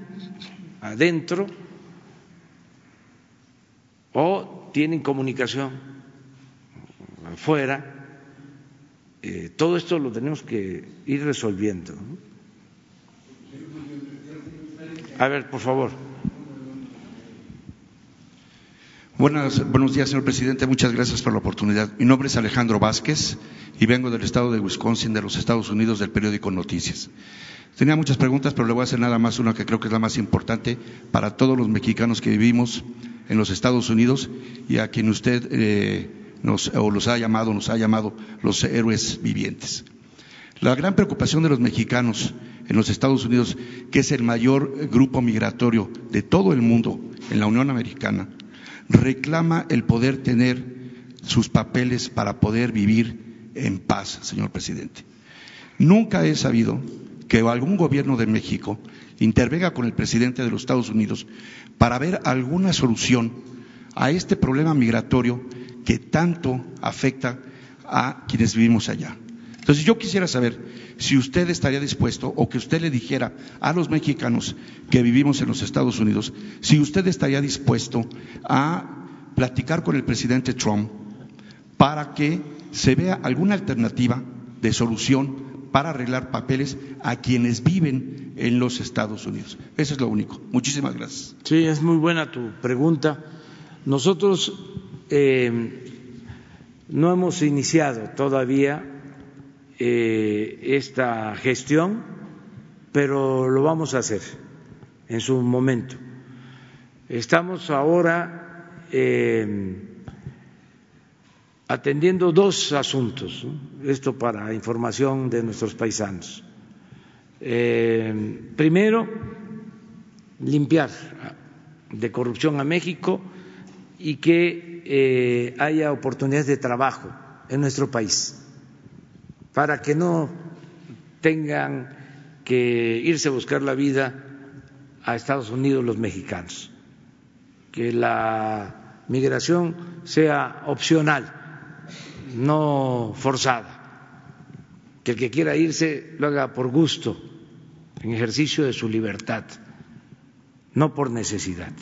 adentro o tienen comunicación afuera, eh, todo esto lo tenemos que ir resolviendo. A ver, por favor. buenos días, señor presidente. Muchas gracias por la oportunidad. Mi nombre es Alejandro Vázquez y vengo del estado de Wisconsin, de los Estados Unidos, del periódico Noticias. Tenía muchas preguntas, pero le voy a hacer nada más una que creo que es la más importante para todos los mexicanos que vivimos en los Estados Unidos y a quien usted eh, o los ha llamado, nos ha llamado los héroes vivientes. La gran preocupación de los mexicanos en los Estados Unidos, que es el mayor grupo migratorio de todo el mundo en la Unión Americana, reclama el poder tener sus papeles para poder vivir en paz, señor presidente. Nunca he sabido que algún gobierno de México intervenga con el presidente de los Estados Unidos para ver alguna solución a este problema migratorio que tanto afecta a quienes vivimos allá. Entonces yo quisiera saber si usted estaría dispuesto o que usted le dijera a los mexicanos que vivimos en los Estados Unidos, si usted estaría dispuesto a platicar con el presidente Trump para que se vea alguna alternativa de solución para arreglar papeles a quienes viven en los Estados Unidos. Eso es lo único. Muchísimas gracias. Sí, es muy buena tu pregunta. Nosotros eh, no hemos iniciado todavía eh, esta gestión, pero lo vamos a hacer en su momento. Estamos ahora eh, atendiendo dos asuntos, esto para información de nuestros paisanos. Primero, limpiar de corrupción a México y que eh, haya oportunidades de trabajo en nuestro país, para que no tengan que irse a buscar la vida a Estados Unidos los mexicanos, que la migración sea opcional no forzada. que el que quiera irse lo haga por gusto, en ejercicio de su libertad, no por necesidad.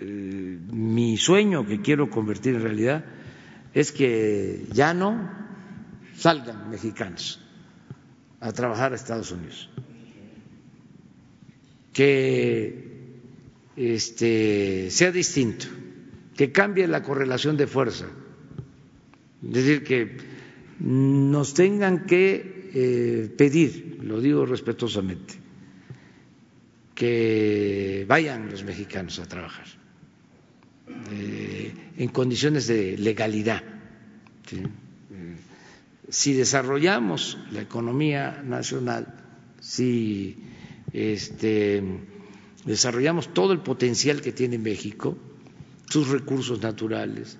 Mi sueño que quiero convertir en realidad es que ya no salgan mexicanos a trabajar a Estados Unidos, que este, sea distinto, que cambie la correlación de fuerza, es decir, que nos tengan que eh, pedir, lo digo respetuosamente, que vayan los mexicanos a trabajar eh, en condiciones de legalidad. Eh, si desarrollamos la economía nacional, si este, desarrollamos todo el potencial que tiene México, sus recursos naturales,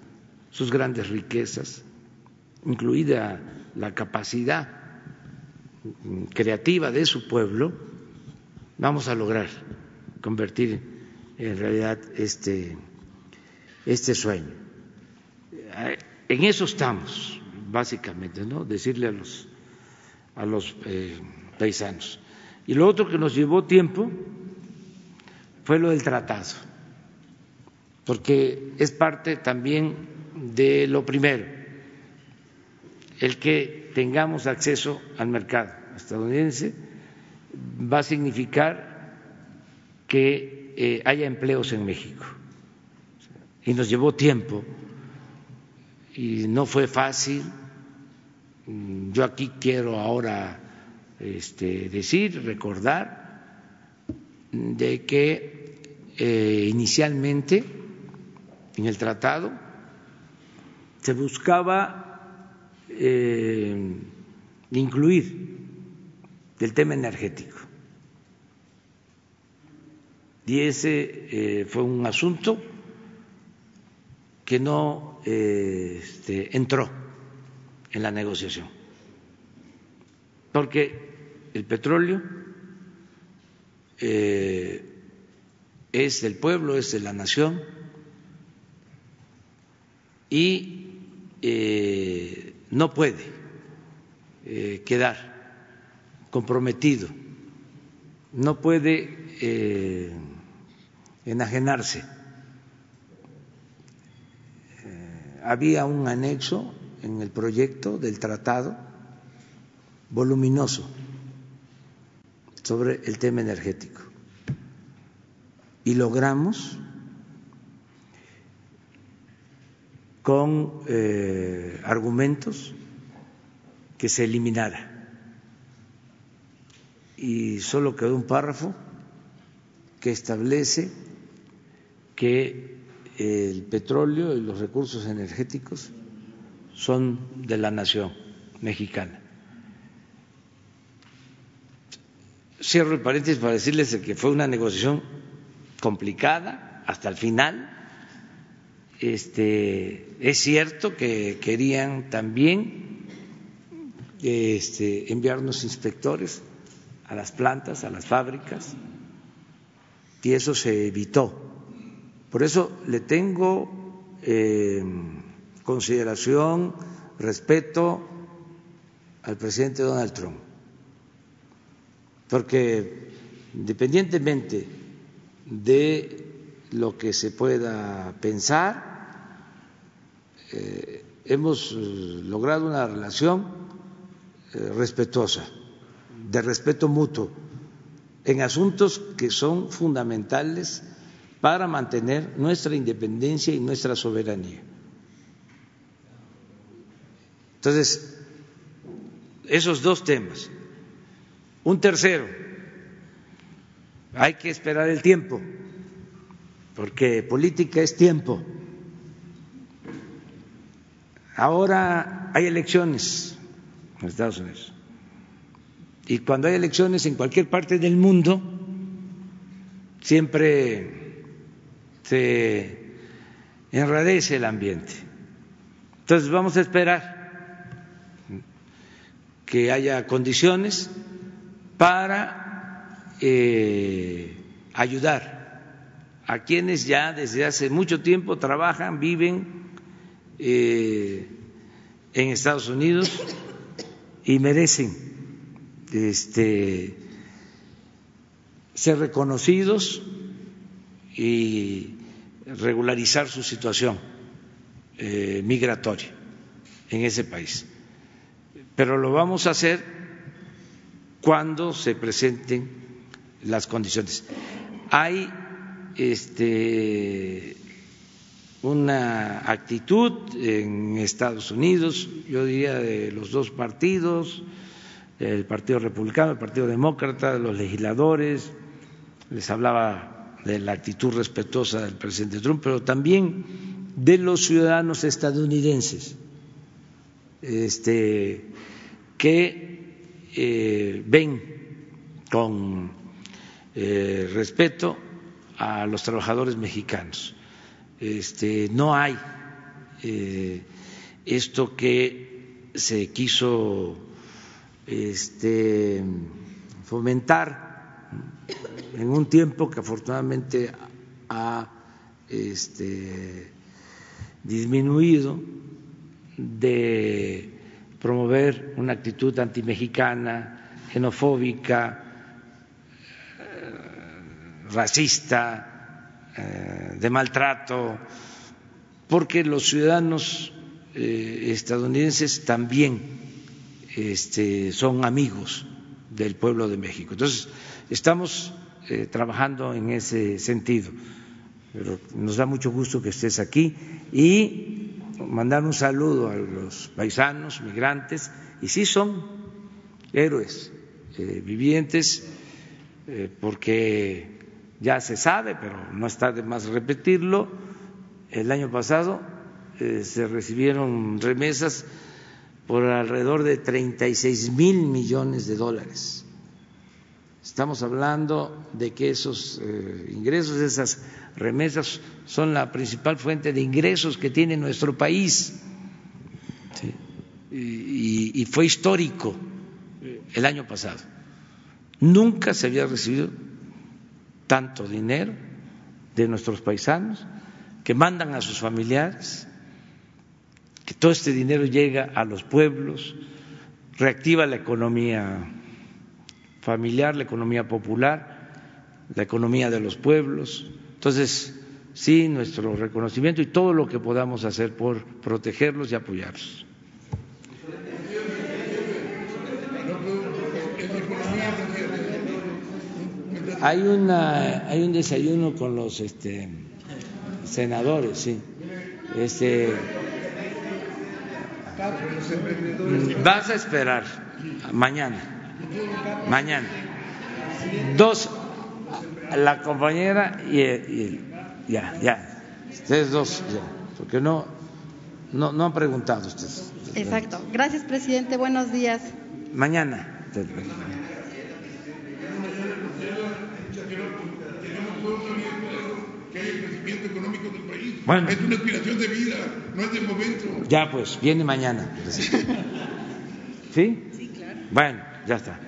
sus grandes riquezas, incluida la capacidad creativa de su pueblo, vamos a lograr convertir en realidad este, este sueño. En eso estamos, básicamente, ¿no? Decirle a los, a los eh, paisanos. Y lo otro que nos llevó tiempo fue lo del tratado, porque es parte también de lo primero el que tengamos acceso al mercado estadounidense va a significar que eh, haya empleos en México. Y nos llevó tiempo y no fue fácil. Yo aquí quiero ahora este, decir, recordar, de que eh, inicialmente en el tratado se buscaba eh, incluir el tema energético. Y ese eh, fue un asunto que no eh, este, entró en la negociación, porque el petróleo es del pueblo, es de la nación y no puede eh, quedar comprometido, no puede eh, enajenarse. Eh, había un anexo en el proyecto del tratado voluminoso sobre el tema energético y logramos con eh, argumentos que se eliminara. Y solo quedó un párrafo que establece que el petróleo y los recursos energéticos son de la nación mexicana. Cierro el paréntesis para decirles que fue una negociación complicada hasta el final este, es cierto que querían también este, enviarnos inspectores a las plantas, a las fábricas, y eso se evitó. Por eso le tengo eh, consideración, respeto al presidente Donald Trump, porque independientemente de lo que se pueda pensar. Eh, hemos eh, logrado una relación eh, respetuosa, de respeto mutuo, en asuntos que son fundamentales para mantener nuestra independencia y nuestra soberanía. Entonces, esos dos temas. Un tercero, hay que esperar el tiempo porque política es tiempo. Ahora hay elecciones en Estados Unidos. Y cuando hay elecciones en cualquier parte del mundo, siempre se enradece el ambiente. Entonces vamos a esperar que haya condiciones para eh, ayudar a quienes ya desde hace mucho tiempo trabajan, viven eh, en Estados Unidos y merecen este, ser reconocidos y regularizar su situación eh, migratoria en ese país. Pero lo vamos a hacer cuando se presenten las condiciones. Hay este, una actitud en Estados Unidos, yo diría de los dos partidos, el Partido Republicano, el Partido Demócrata, los legisladores, les hablaba de la actitud respetuosa del presidente Trump, pero también de los ciudadanos estadounidenses este, que eh, ven con eh, respeto a los trabajadores mexicanos. Este, no hay eh, esto que se quiso este, fomentar en un tiempo que afortunadamente ha este, disminuido de promover una actitud antimexicana, xenofóbica, eh, racista, eh, de maltrato, porque los ciudadanos eh, estadounidenses también este, son amigos del pueblo de México. Entonces, estamos trabajando en ese sentido. Pero nos da mucho gusto que estés aquí y mandar un saludo a los paisanos, migrantes, y sí son héroes eh, vivientes, eh, porque ya se sabe, pero no está de más repetirlo, el año pasado eh, se recibieron remesas por alrededor de 36 mil millones de dólares. Estamos hablando de que esos ingresos, esas remesas son la principal fuente de ingresos que tiene nuestro país. Y, y fue histórico el año pasado. Nunca se había recibido tanto dinero de nuestros paisanos que mandan a sus familiares, que todo este dinero llega a los pueblos, reactiva la economía familiar, la economía popular, la economía de los pueblos, entonces, sí, nuestro reconocimiento y todo lo que podamos hacer por protegerlos y apoyarlos. Hay, una, hay un desayuno con los este, senadores, sí. Este, vas a esperar mañana, mañana. Dos, la compañera y, y, ya, ya, ustedes dos, ya, porque no, no, no han preguntado ustedes. Exacto. Gracias, presidente. Buenos días. Mañana. Bueno, es una aspiración de vida, no es del momento. Ya, pues, viene mañana. ¿Sí? Sí, claro. Bueno, ya está.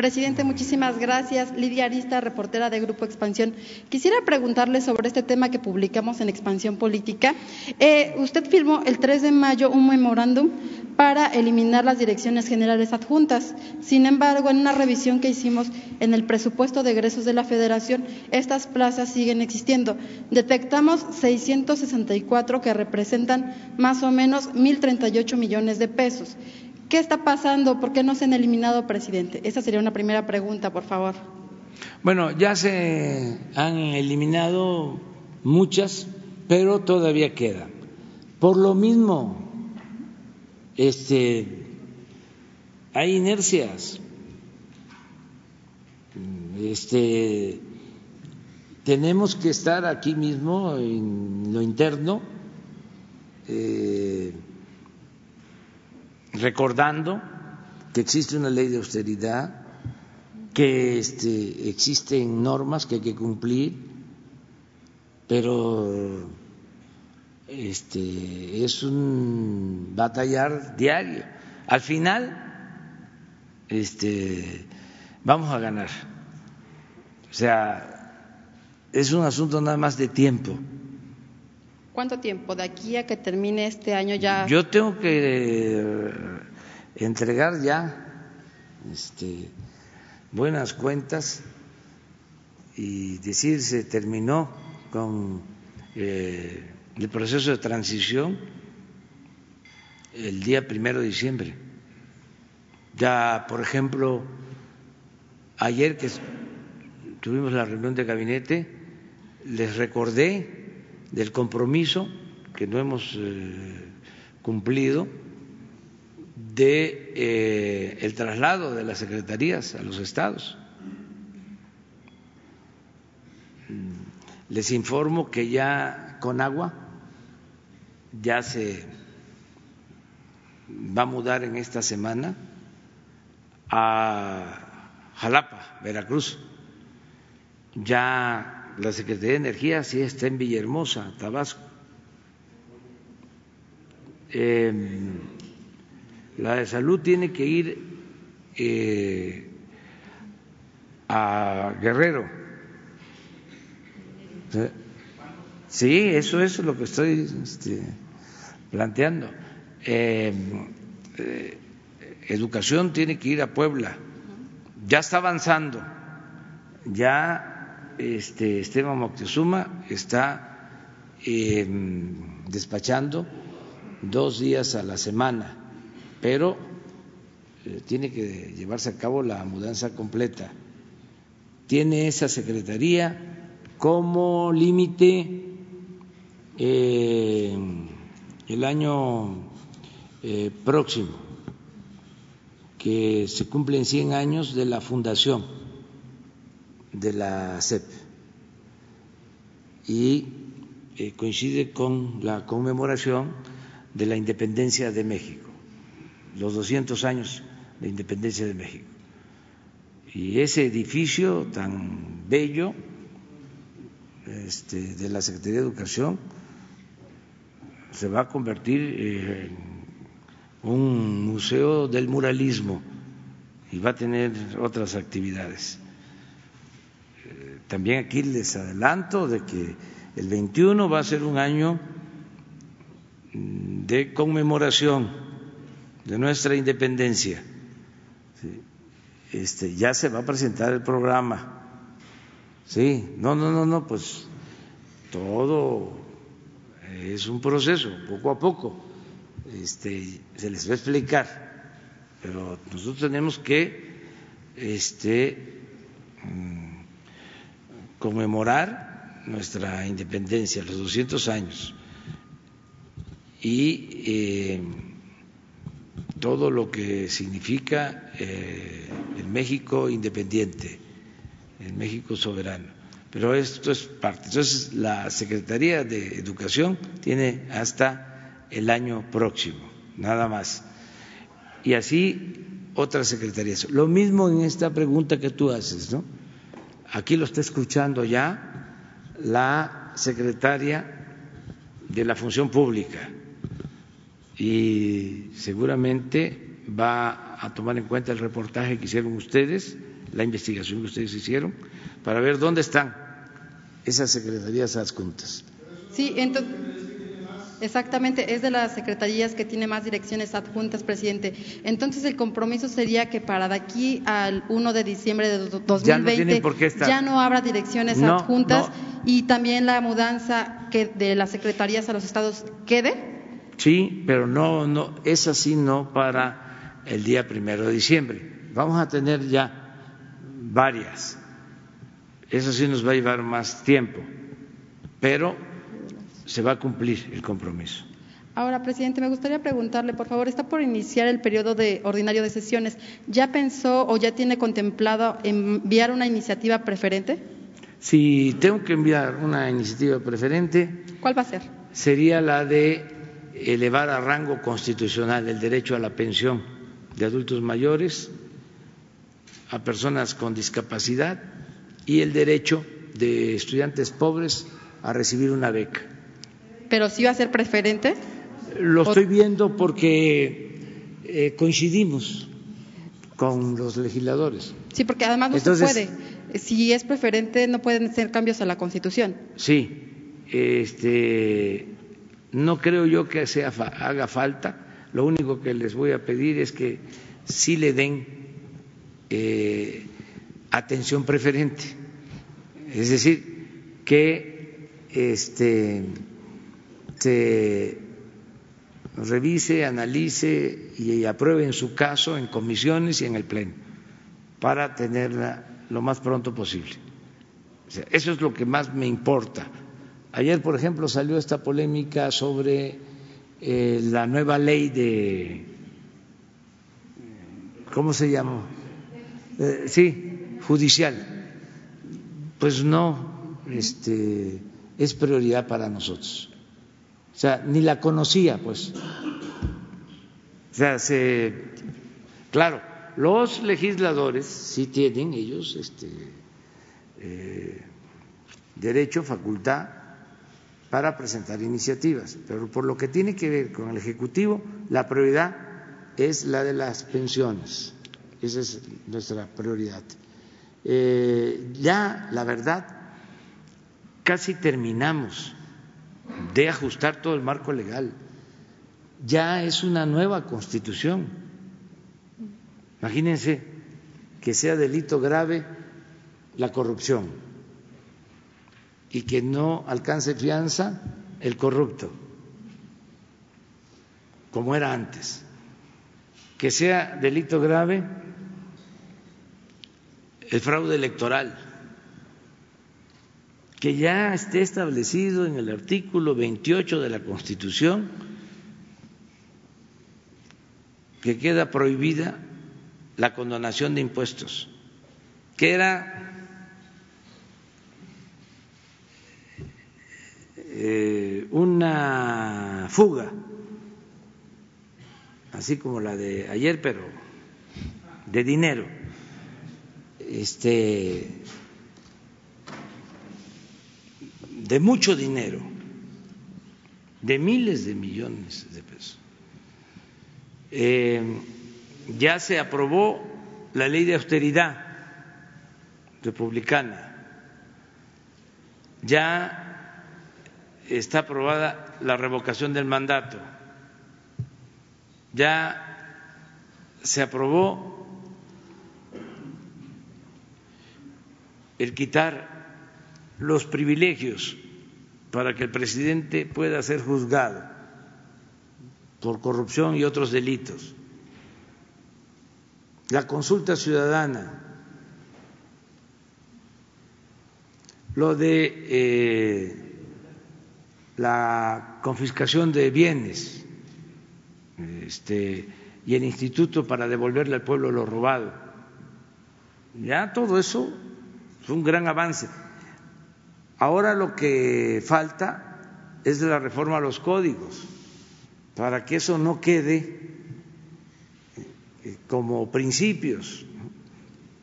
Presidente, muchísimas gracias. Lidia Arista, reportera de Grupo Expansión. Quisiera preguntarle sobre este tema que publicamos en Expansión Política. Eh, usted firmó el 3 de mayo un memorándum para eliminar las direcciones generales adjuntas. Sin embargo, en una revisión que hicimos en el presupuesto de egresos de la Federación, estas plazas siguen existiendo. Detectamos 664 que representan más o menos 1.038 millones de pesos. ¿Qué está pasando? ¿Por qué no se han eliminado, presidente? Esa sería una primera pregunta, por favor. Bueno, ya se han eliminado muchas, pero todavía quedan. Por lo mismo, este, hay inercias. Este, tenemos que estar aquí mismo en lo interno. Eh, recordando que existe una ley de austeridad, que este, existen normas que hay que cumplir, pero este, es un batallar diario. Al final, este, vamos a ganar. O sea, es un asunto nada más de tiempo. ¿Cuánto tiempo? ¿De aquí a que termine este año ya? Yo tengo que entregar ya este, buenas cuentas y decir se terminó con eh, el proceso de transición el día primero de diciembre. Ya, por ejemplo, ayer que tuvimos la reunión de gabinete, les recordé del compromiso que no hemos eh, cumplido de eh, el traslado de las secretarías a los estados. Les informo que ya con agua ya se va a mudar en esta semana a Jalapa, Veracruz. Ya la Secretaría de Energía sí está en Villahermosa, Tabasco. Em, la de salud tiene que ir eh, a Guerrero. Sí, eso es lo que estoy este, planteando. Em, eh, educación tiene que ir a Puebla. Ya está avanzando. Ya este, Esteban Moctezuma está em, despachando dos días a la semana, pero eh, tiene que llevarse a cabo la mudanza completa. Tiene esa secretaría como límite eh, el año eh, próximo, que se cumplen 100 años de la fundación de la CEP y coincide con la conmemoración de la independencia de México, los 200 años de independencia de México. Y ese edificio tan bello este, de la Secretaría de Educación se va a convertir en un museo del muralismo y va a tener otras actividades. También aquí les adelanto de que el 21 va a ser un año de conmemoración de nuestra independencia. Este, ya se va a presentar el programa. Sí, no, no, no, no, pues todo es un proceso, poco a poco. Este, se les va a explicar, pero nosotros tenemos que este, conmemorar nuestra independencia, los 200 años y eh, todo lo que significa eh, el México independiente, el México soberano. Pero esto es parte. Entonces, la Secretaría de Educación tiene hasta el año próximo, nada más. Y así otras secretarías. Lo mismo en esta pregunta que tú haces, ¿no? Aquí lo está escuchando ya la secretaria de la Función Pública y seguramente va a tomar en cuenta el reportaje que hicieron ustedes, la investigación que ustedes hicieron, para ver dónde están esas secretarías adjuntas. Sí, entonces. Exactamente, es de las secretarías que tiene más direcciones adjuntas, presidente. Entonces, el compromiso sería que para de aquí al 1 de diciembre de 2020 ya no, habrá direcciones adjuntas y también la mudanza que de las secretarías a los estados quede. Sí, pero no, no, es así no para el día primero de diciembre. Vamos a tener ya varias. Eso sí nos va a llevar más tiempo, pero se va a cumplir el compromiso. Ahora, presidente, me gustaría preguntarle, por favor, está por iniciar el periodo de ordinario de sesiones. ¿Ya pensó o ya tiene contemplado enviar una iniciativa preferente? Si tengo que enviar una iniciativa preferente. ¿Cuál va a ser? Sería la de elevar a rango constitucional el derecho a la pensión de adultos mayores, a personas con discapacidad y el derecho de estudiantes pobres a recibir una beca. ¿Pero sí va a ser preferente? Lo estoy viendo porque eh, coincidimos con los legisladores. Sí, porque además no se puede. Si es preferente, no pueden hacer cambios a la Constitución. Sí, este, no creo yo que sea, haga falta lo único que les voy a pedir es que sí le den eh, atención preferente, es decir, que este, se revise, analice y apruebe en su caso en comisiones y en el Pleno para tenerla lo más pronto posible. eso es lo que más me importa. Ayer, por ejemplo, salió esta polémica sobre eh, la nueva ley de ¿cómo se llamó? Eh, sí, judicial. Pues no, este, es prioridad para nosotros. O sea, ni la conocía, pues. O sea, se, claro, los legisladores sí tienen ellos este, eh, derecho, facultad para presentar iniciativas, pero por lo que tiene que ver con el Ejecutivo, la prioridad es la de las pensiones. Esa es nuestra prioridad. Eh, ya, la verdad, casi terminamos de ajustar todo el marco legal. Ya es una nueva constitución. Imagínense que sea delito grave la corrupción y que no alcance fianza el corrupto, como era antes que sea delito grave el fraude electoral, que ya esté establecido en el artículo 28 de la Constitución que queda prohibida la condonación de impuestos, que era eh, una fuga así como la de ayer, pero de dinero. Este de mucho dinero, de miles de millones de pesos. Eh, ya se aprobó la ley de austeridad republicana, ya está aprobada la revocación del mandato ya se aprobó el quitar los privilegios para que el presidente pueda ser juzgado por corrupción y otros delitos. La consulta ciudadana, lo de eh, la confiscación de bienes este, y el instituto para devolverle al pueblo lo robado. Ya todo eso es un gran avance. Ahora lo que falta es la reforma a los códigos, para que eso no quede eh, como principios,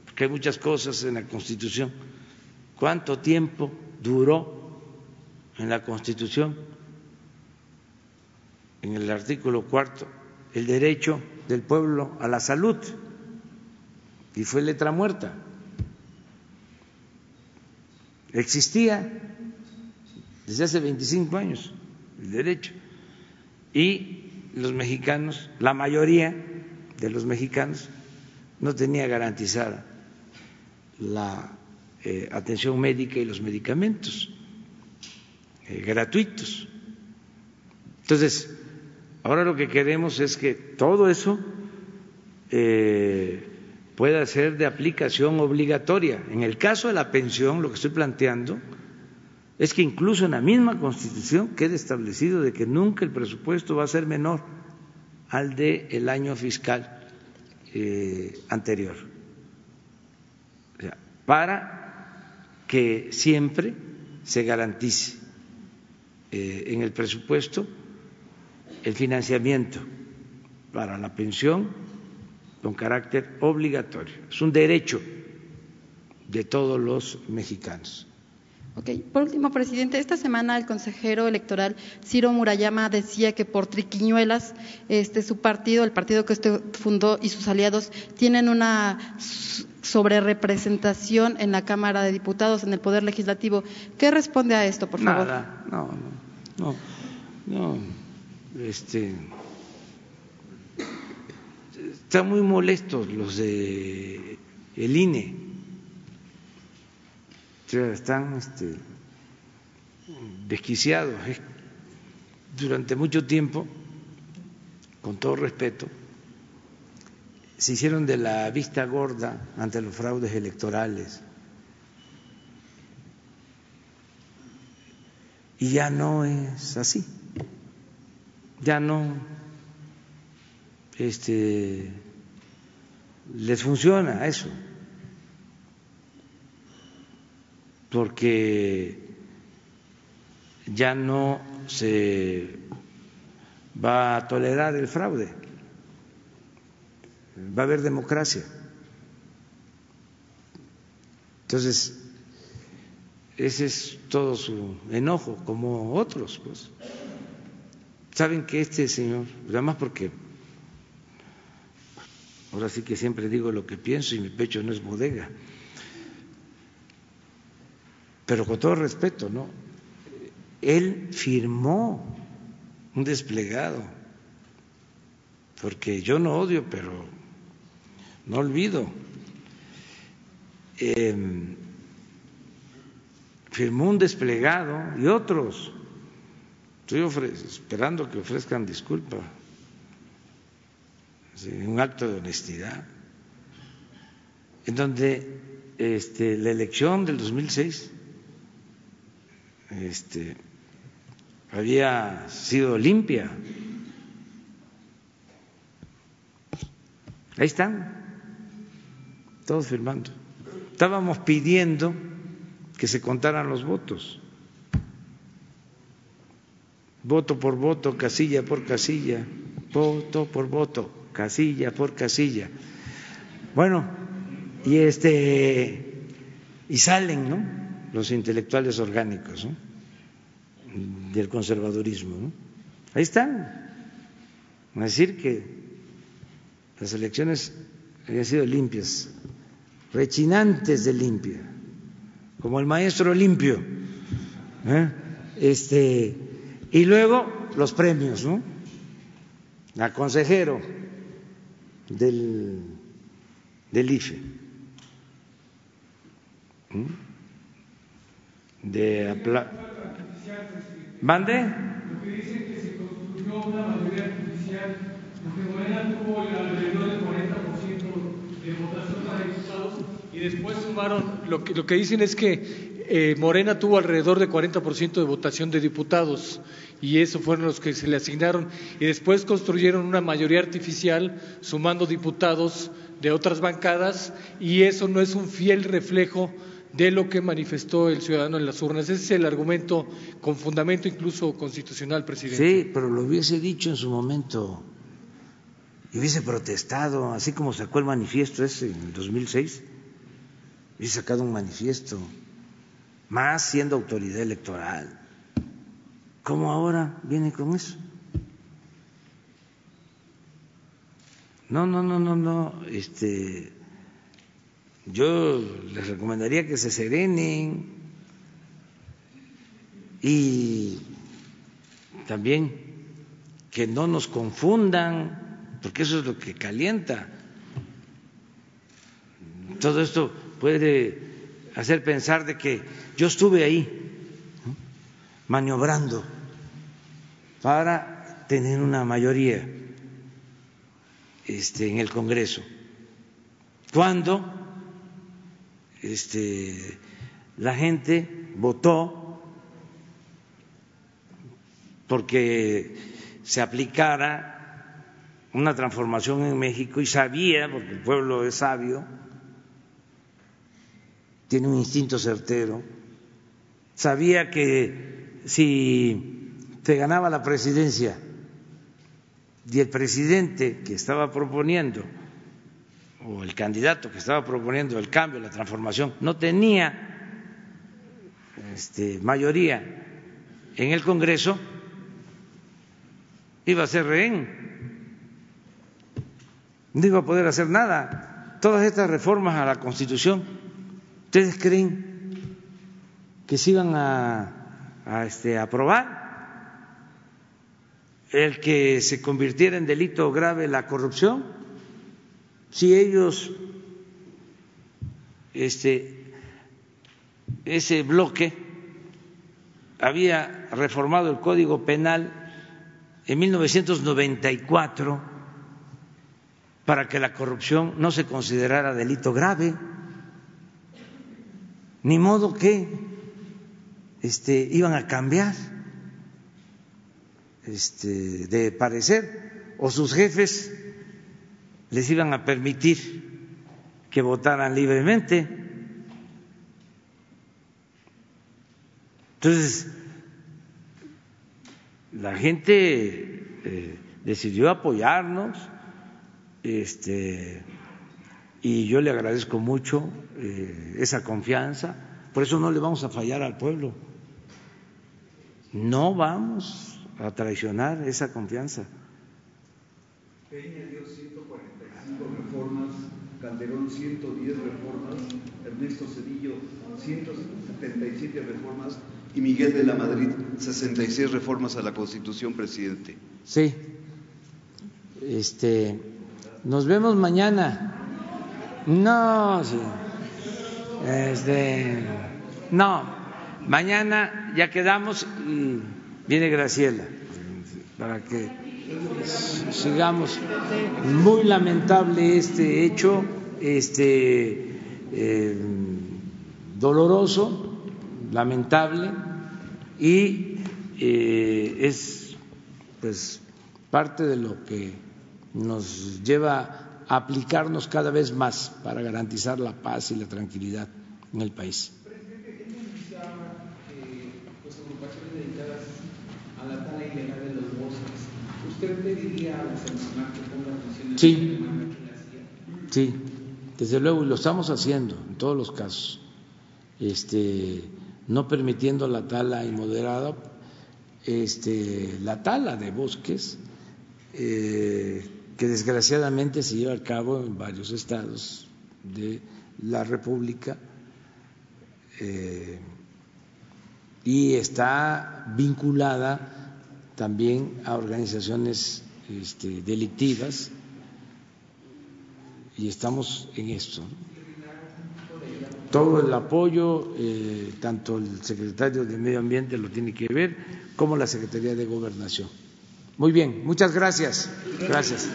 porque hay muchas cosas en la Constitución. ¿Cuánto tiempo duró en la Constitución en el artículo cuarto el derecho del pueblo a la salud y fue letra muerta. Existía desde hace 25 años el derecho y los mexicanos, la mayoría de los mexicanos no tenía garantizada la eh, atención médica y los medicamentos eh, gratuitos. Entonces, Ahora lo que queremos es que todo eso eh, pueda ser de aplicación obligatoria. En el caso de la pensión, lo que estoy planteando es que incluso en la misma Constitución quede establecido de que nunca el presupuesto va a ser menor al del el año fiscal eh, anterior, para que siempre se garantice eh, en el presupuesto el financiamiento para la pensión con carácter obligatorio. Es un derecho de todos los mexicanos. Ok, por último, presidente, esta semana el consejero electoral Ciro Murayama decía que por triquiñuelas este, su partido, el partido que usted fundó y sus aliados tienen una sobrerepresentación en la Cámara de Diputados, en el Poder Legislativo. ¿Qué responde a esto, por favor? Nada, no, no, no. no este, Están muy molestos los de el INE. están este, desquiciados. Durante mucho tiempo, con todo respeto, se hicieron de la vista gorda ante los fraudes electorales. Y ya no es así. Ya no este, les funciona eso. Porque ya no se va a tolerar el fraude, va a haber democracia. Entonces, ese es todo su enojo, como otros, pues. Saben que este señor, además porque ahora sí que siempre digo lo que pienso y mi pecho no es bodega, pero con todo respeto, ¿no? Él firmó un desplegado, porque yo no odio, pero no olvido. Em, firmó un desplegado y otros. Estoy esperando que ofrezcan disculpa, un acto de honestidad, en donde este, la elección del 2006 este, había sido limpia. Ahí están, todos firmando. Estábamos pidiendo que se contaran los votos, voto por voto, casilla por casilla, voto por voto, casilla por casilla. Bueno, y este y salen, ¿no? Los intelectuales orgánicos, ¿no? del conservadurismo. Ahí están. A decir que las elecciones habían sido limpias, rechinantes de limpia, como el maestro limpio. ¿eh? Este, y luego los premios, ¿no? A consejero del, del IFE. De ¿Mande? Lo que dicen que se construyó una mayoría artificial, porque Morena tuvo alrededor del 40% de votación para diputados y después sumaron, lo que, lo que dicen es que eh, Morena tuvo alrededor de 40% de votación de diputados y esos fueron los que se le asignaron y después construyeron una mayoría artificial sumando diputados de otras bancadas y eso no es un fiel reflejo de lo que manifestó el ciudadano en las urnas. Ese es el argumento con fundamento incluso constitucional, presidente. Sí, pero lo hubiese dicho en su momento y hubiese protestado, así como sacó el manifiesto ese en el 2006, hubiese sacado un manifiesto, más siendo autoridad electoral. ¿Cómo ahora viene con eso? No, no, no, no, no, este yo les recomendaría que se serenen y también que no nos confundan, porque eso es lo que calienta. Todo esto puede hacer pensar de que yo estuve ahí maniobrando para tener una mayoría este, en el Congreso. Cuando este, la gente votó porque se aplicara una transformación en México y sabía, porque el pueblo es sabio, tiene un instinto certero, sabía que si se ganaba la presidencia y el presidente que estaba proponiendo o el candidato que estaba proponiendo el cambio, la transformación, no tenía este, mayoría en el Congreso, iba a ser rehén, no iba a poder hacer nada. Todas estas reformas a la Constitución, ¿ustedes creen que se iban a, a este, aprobar? El que se convirtiera en delito grave la corrupción si ellos, este, ese bloque había reformado el Código Penal en 1994 para que la corrupción no se considerara delito grave, ni modo que este, iban a cambiar este, de parecer o sus jefes les iban a permitir que votaran libremente. Entonces, la gente eh, decidió apoyarnos este, y yo le agradezco mucho eh, esa confianza, por eso no le vamos a fallar al pueblo, no vamos a traicionar esa confianza. Peña dio 145 reformas, Calderón 110 reformas, Ernesto Cedillo 177 reformas y Miguel de la Madrid 66 reformas a la Constitución, presidente. Sí. Este, nos vemos mañana. No, sí. Este, no, mañana ya quedamos y viene Graciela para que sigamos. Muy lamentable este hecho, este eh, doloroso, lamentable y eh, es pues parte de lo que nos lleva a aplicarnos cada vez más para garantizar la paz y la tranquilidad en el país. ¿Usted pediría a la Semarnat que ponga funciones Sí, sí, desde luego, y lo estamos haciendo en todos los casos, este, no permitiendo la tala inmoderada, este, la tala de bosques, eh, que desgraciadamente se lleva a cabo en varios estados de la República eh, y está vinculada también a organizaciones este, delictivas y estamos en esto. Todo el apoyo, eh, tanto el secretario de Medio Ambiente lo tiene que ver, como la Secretaría de Gobernación. Muy bien, muchas gracias. Gracias.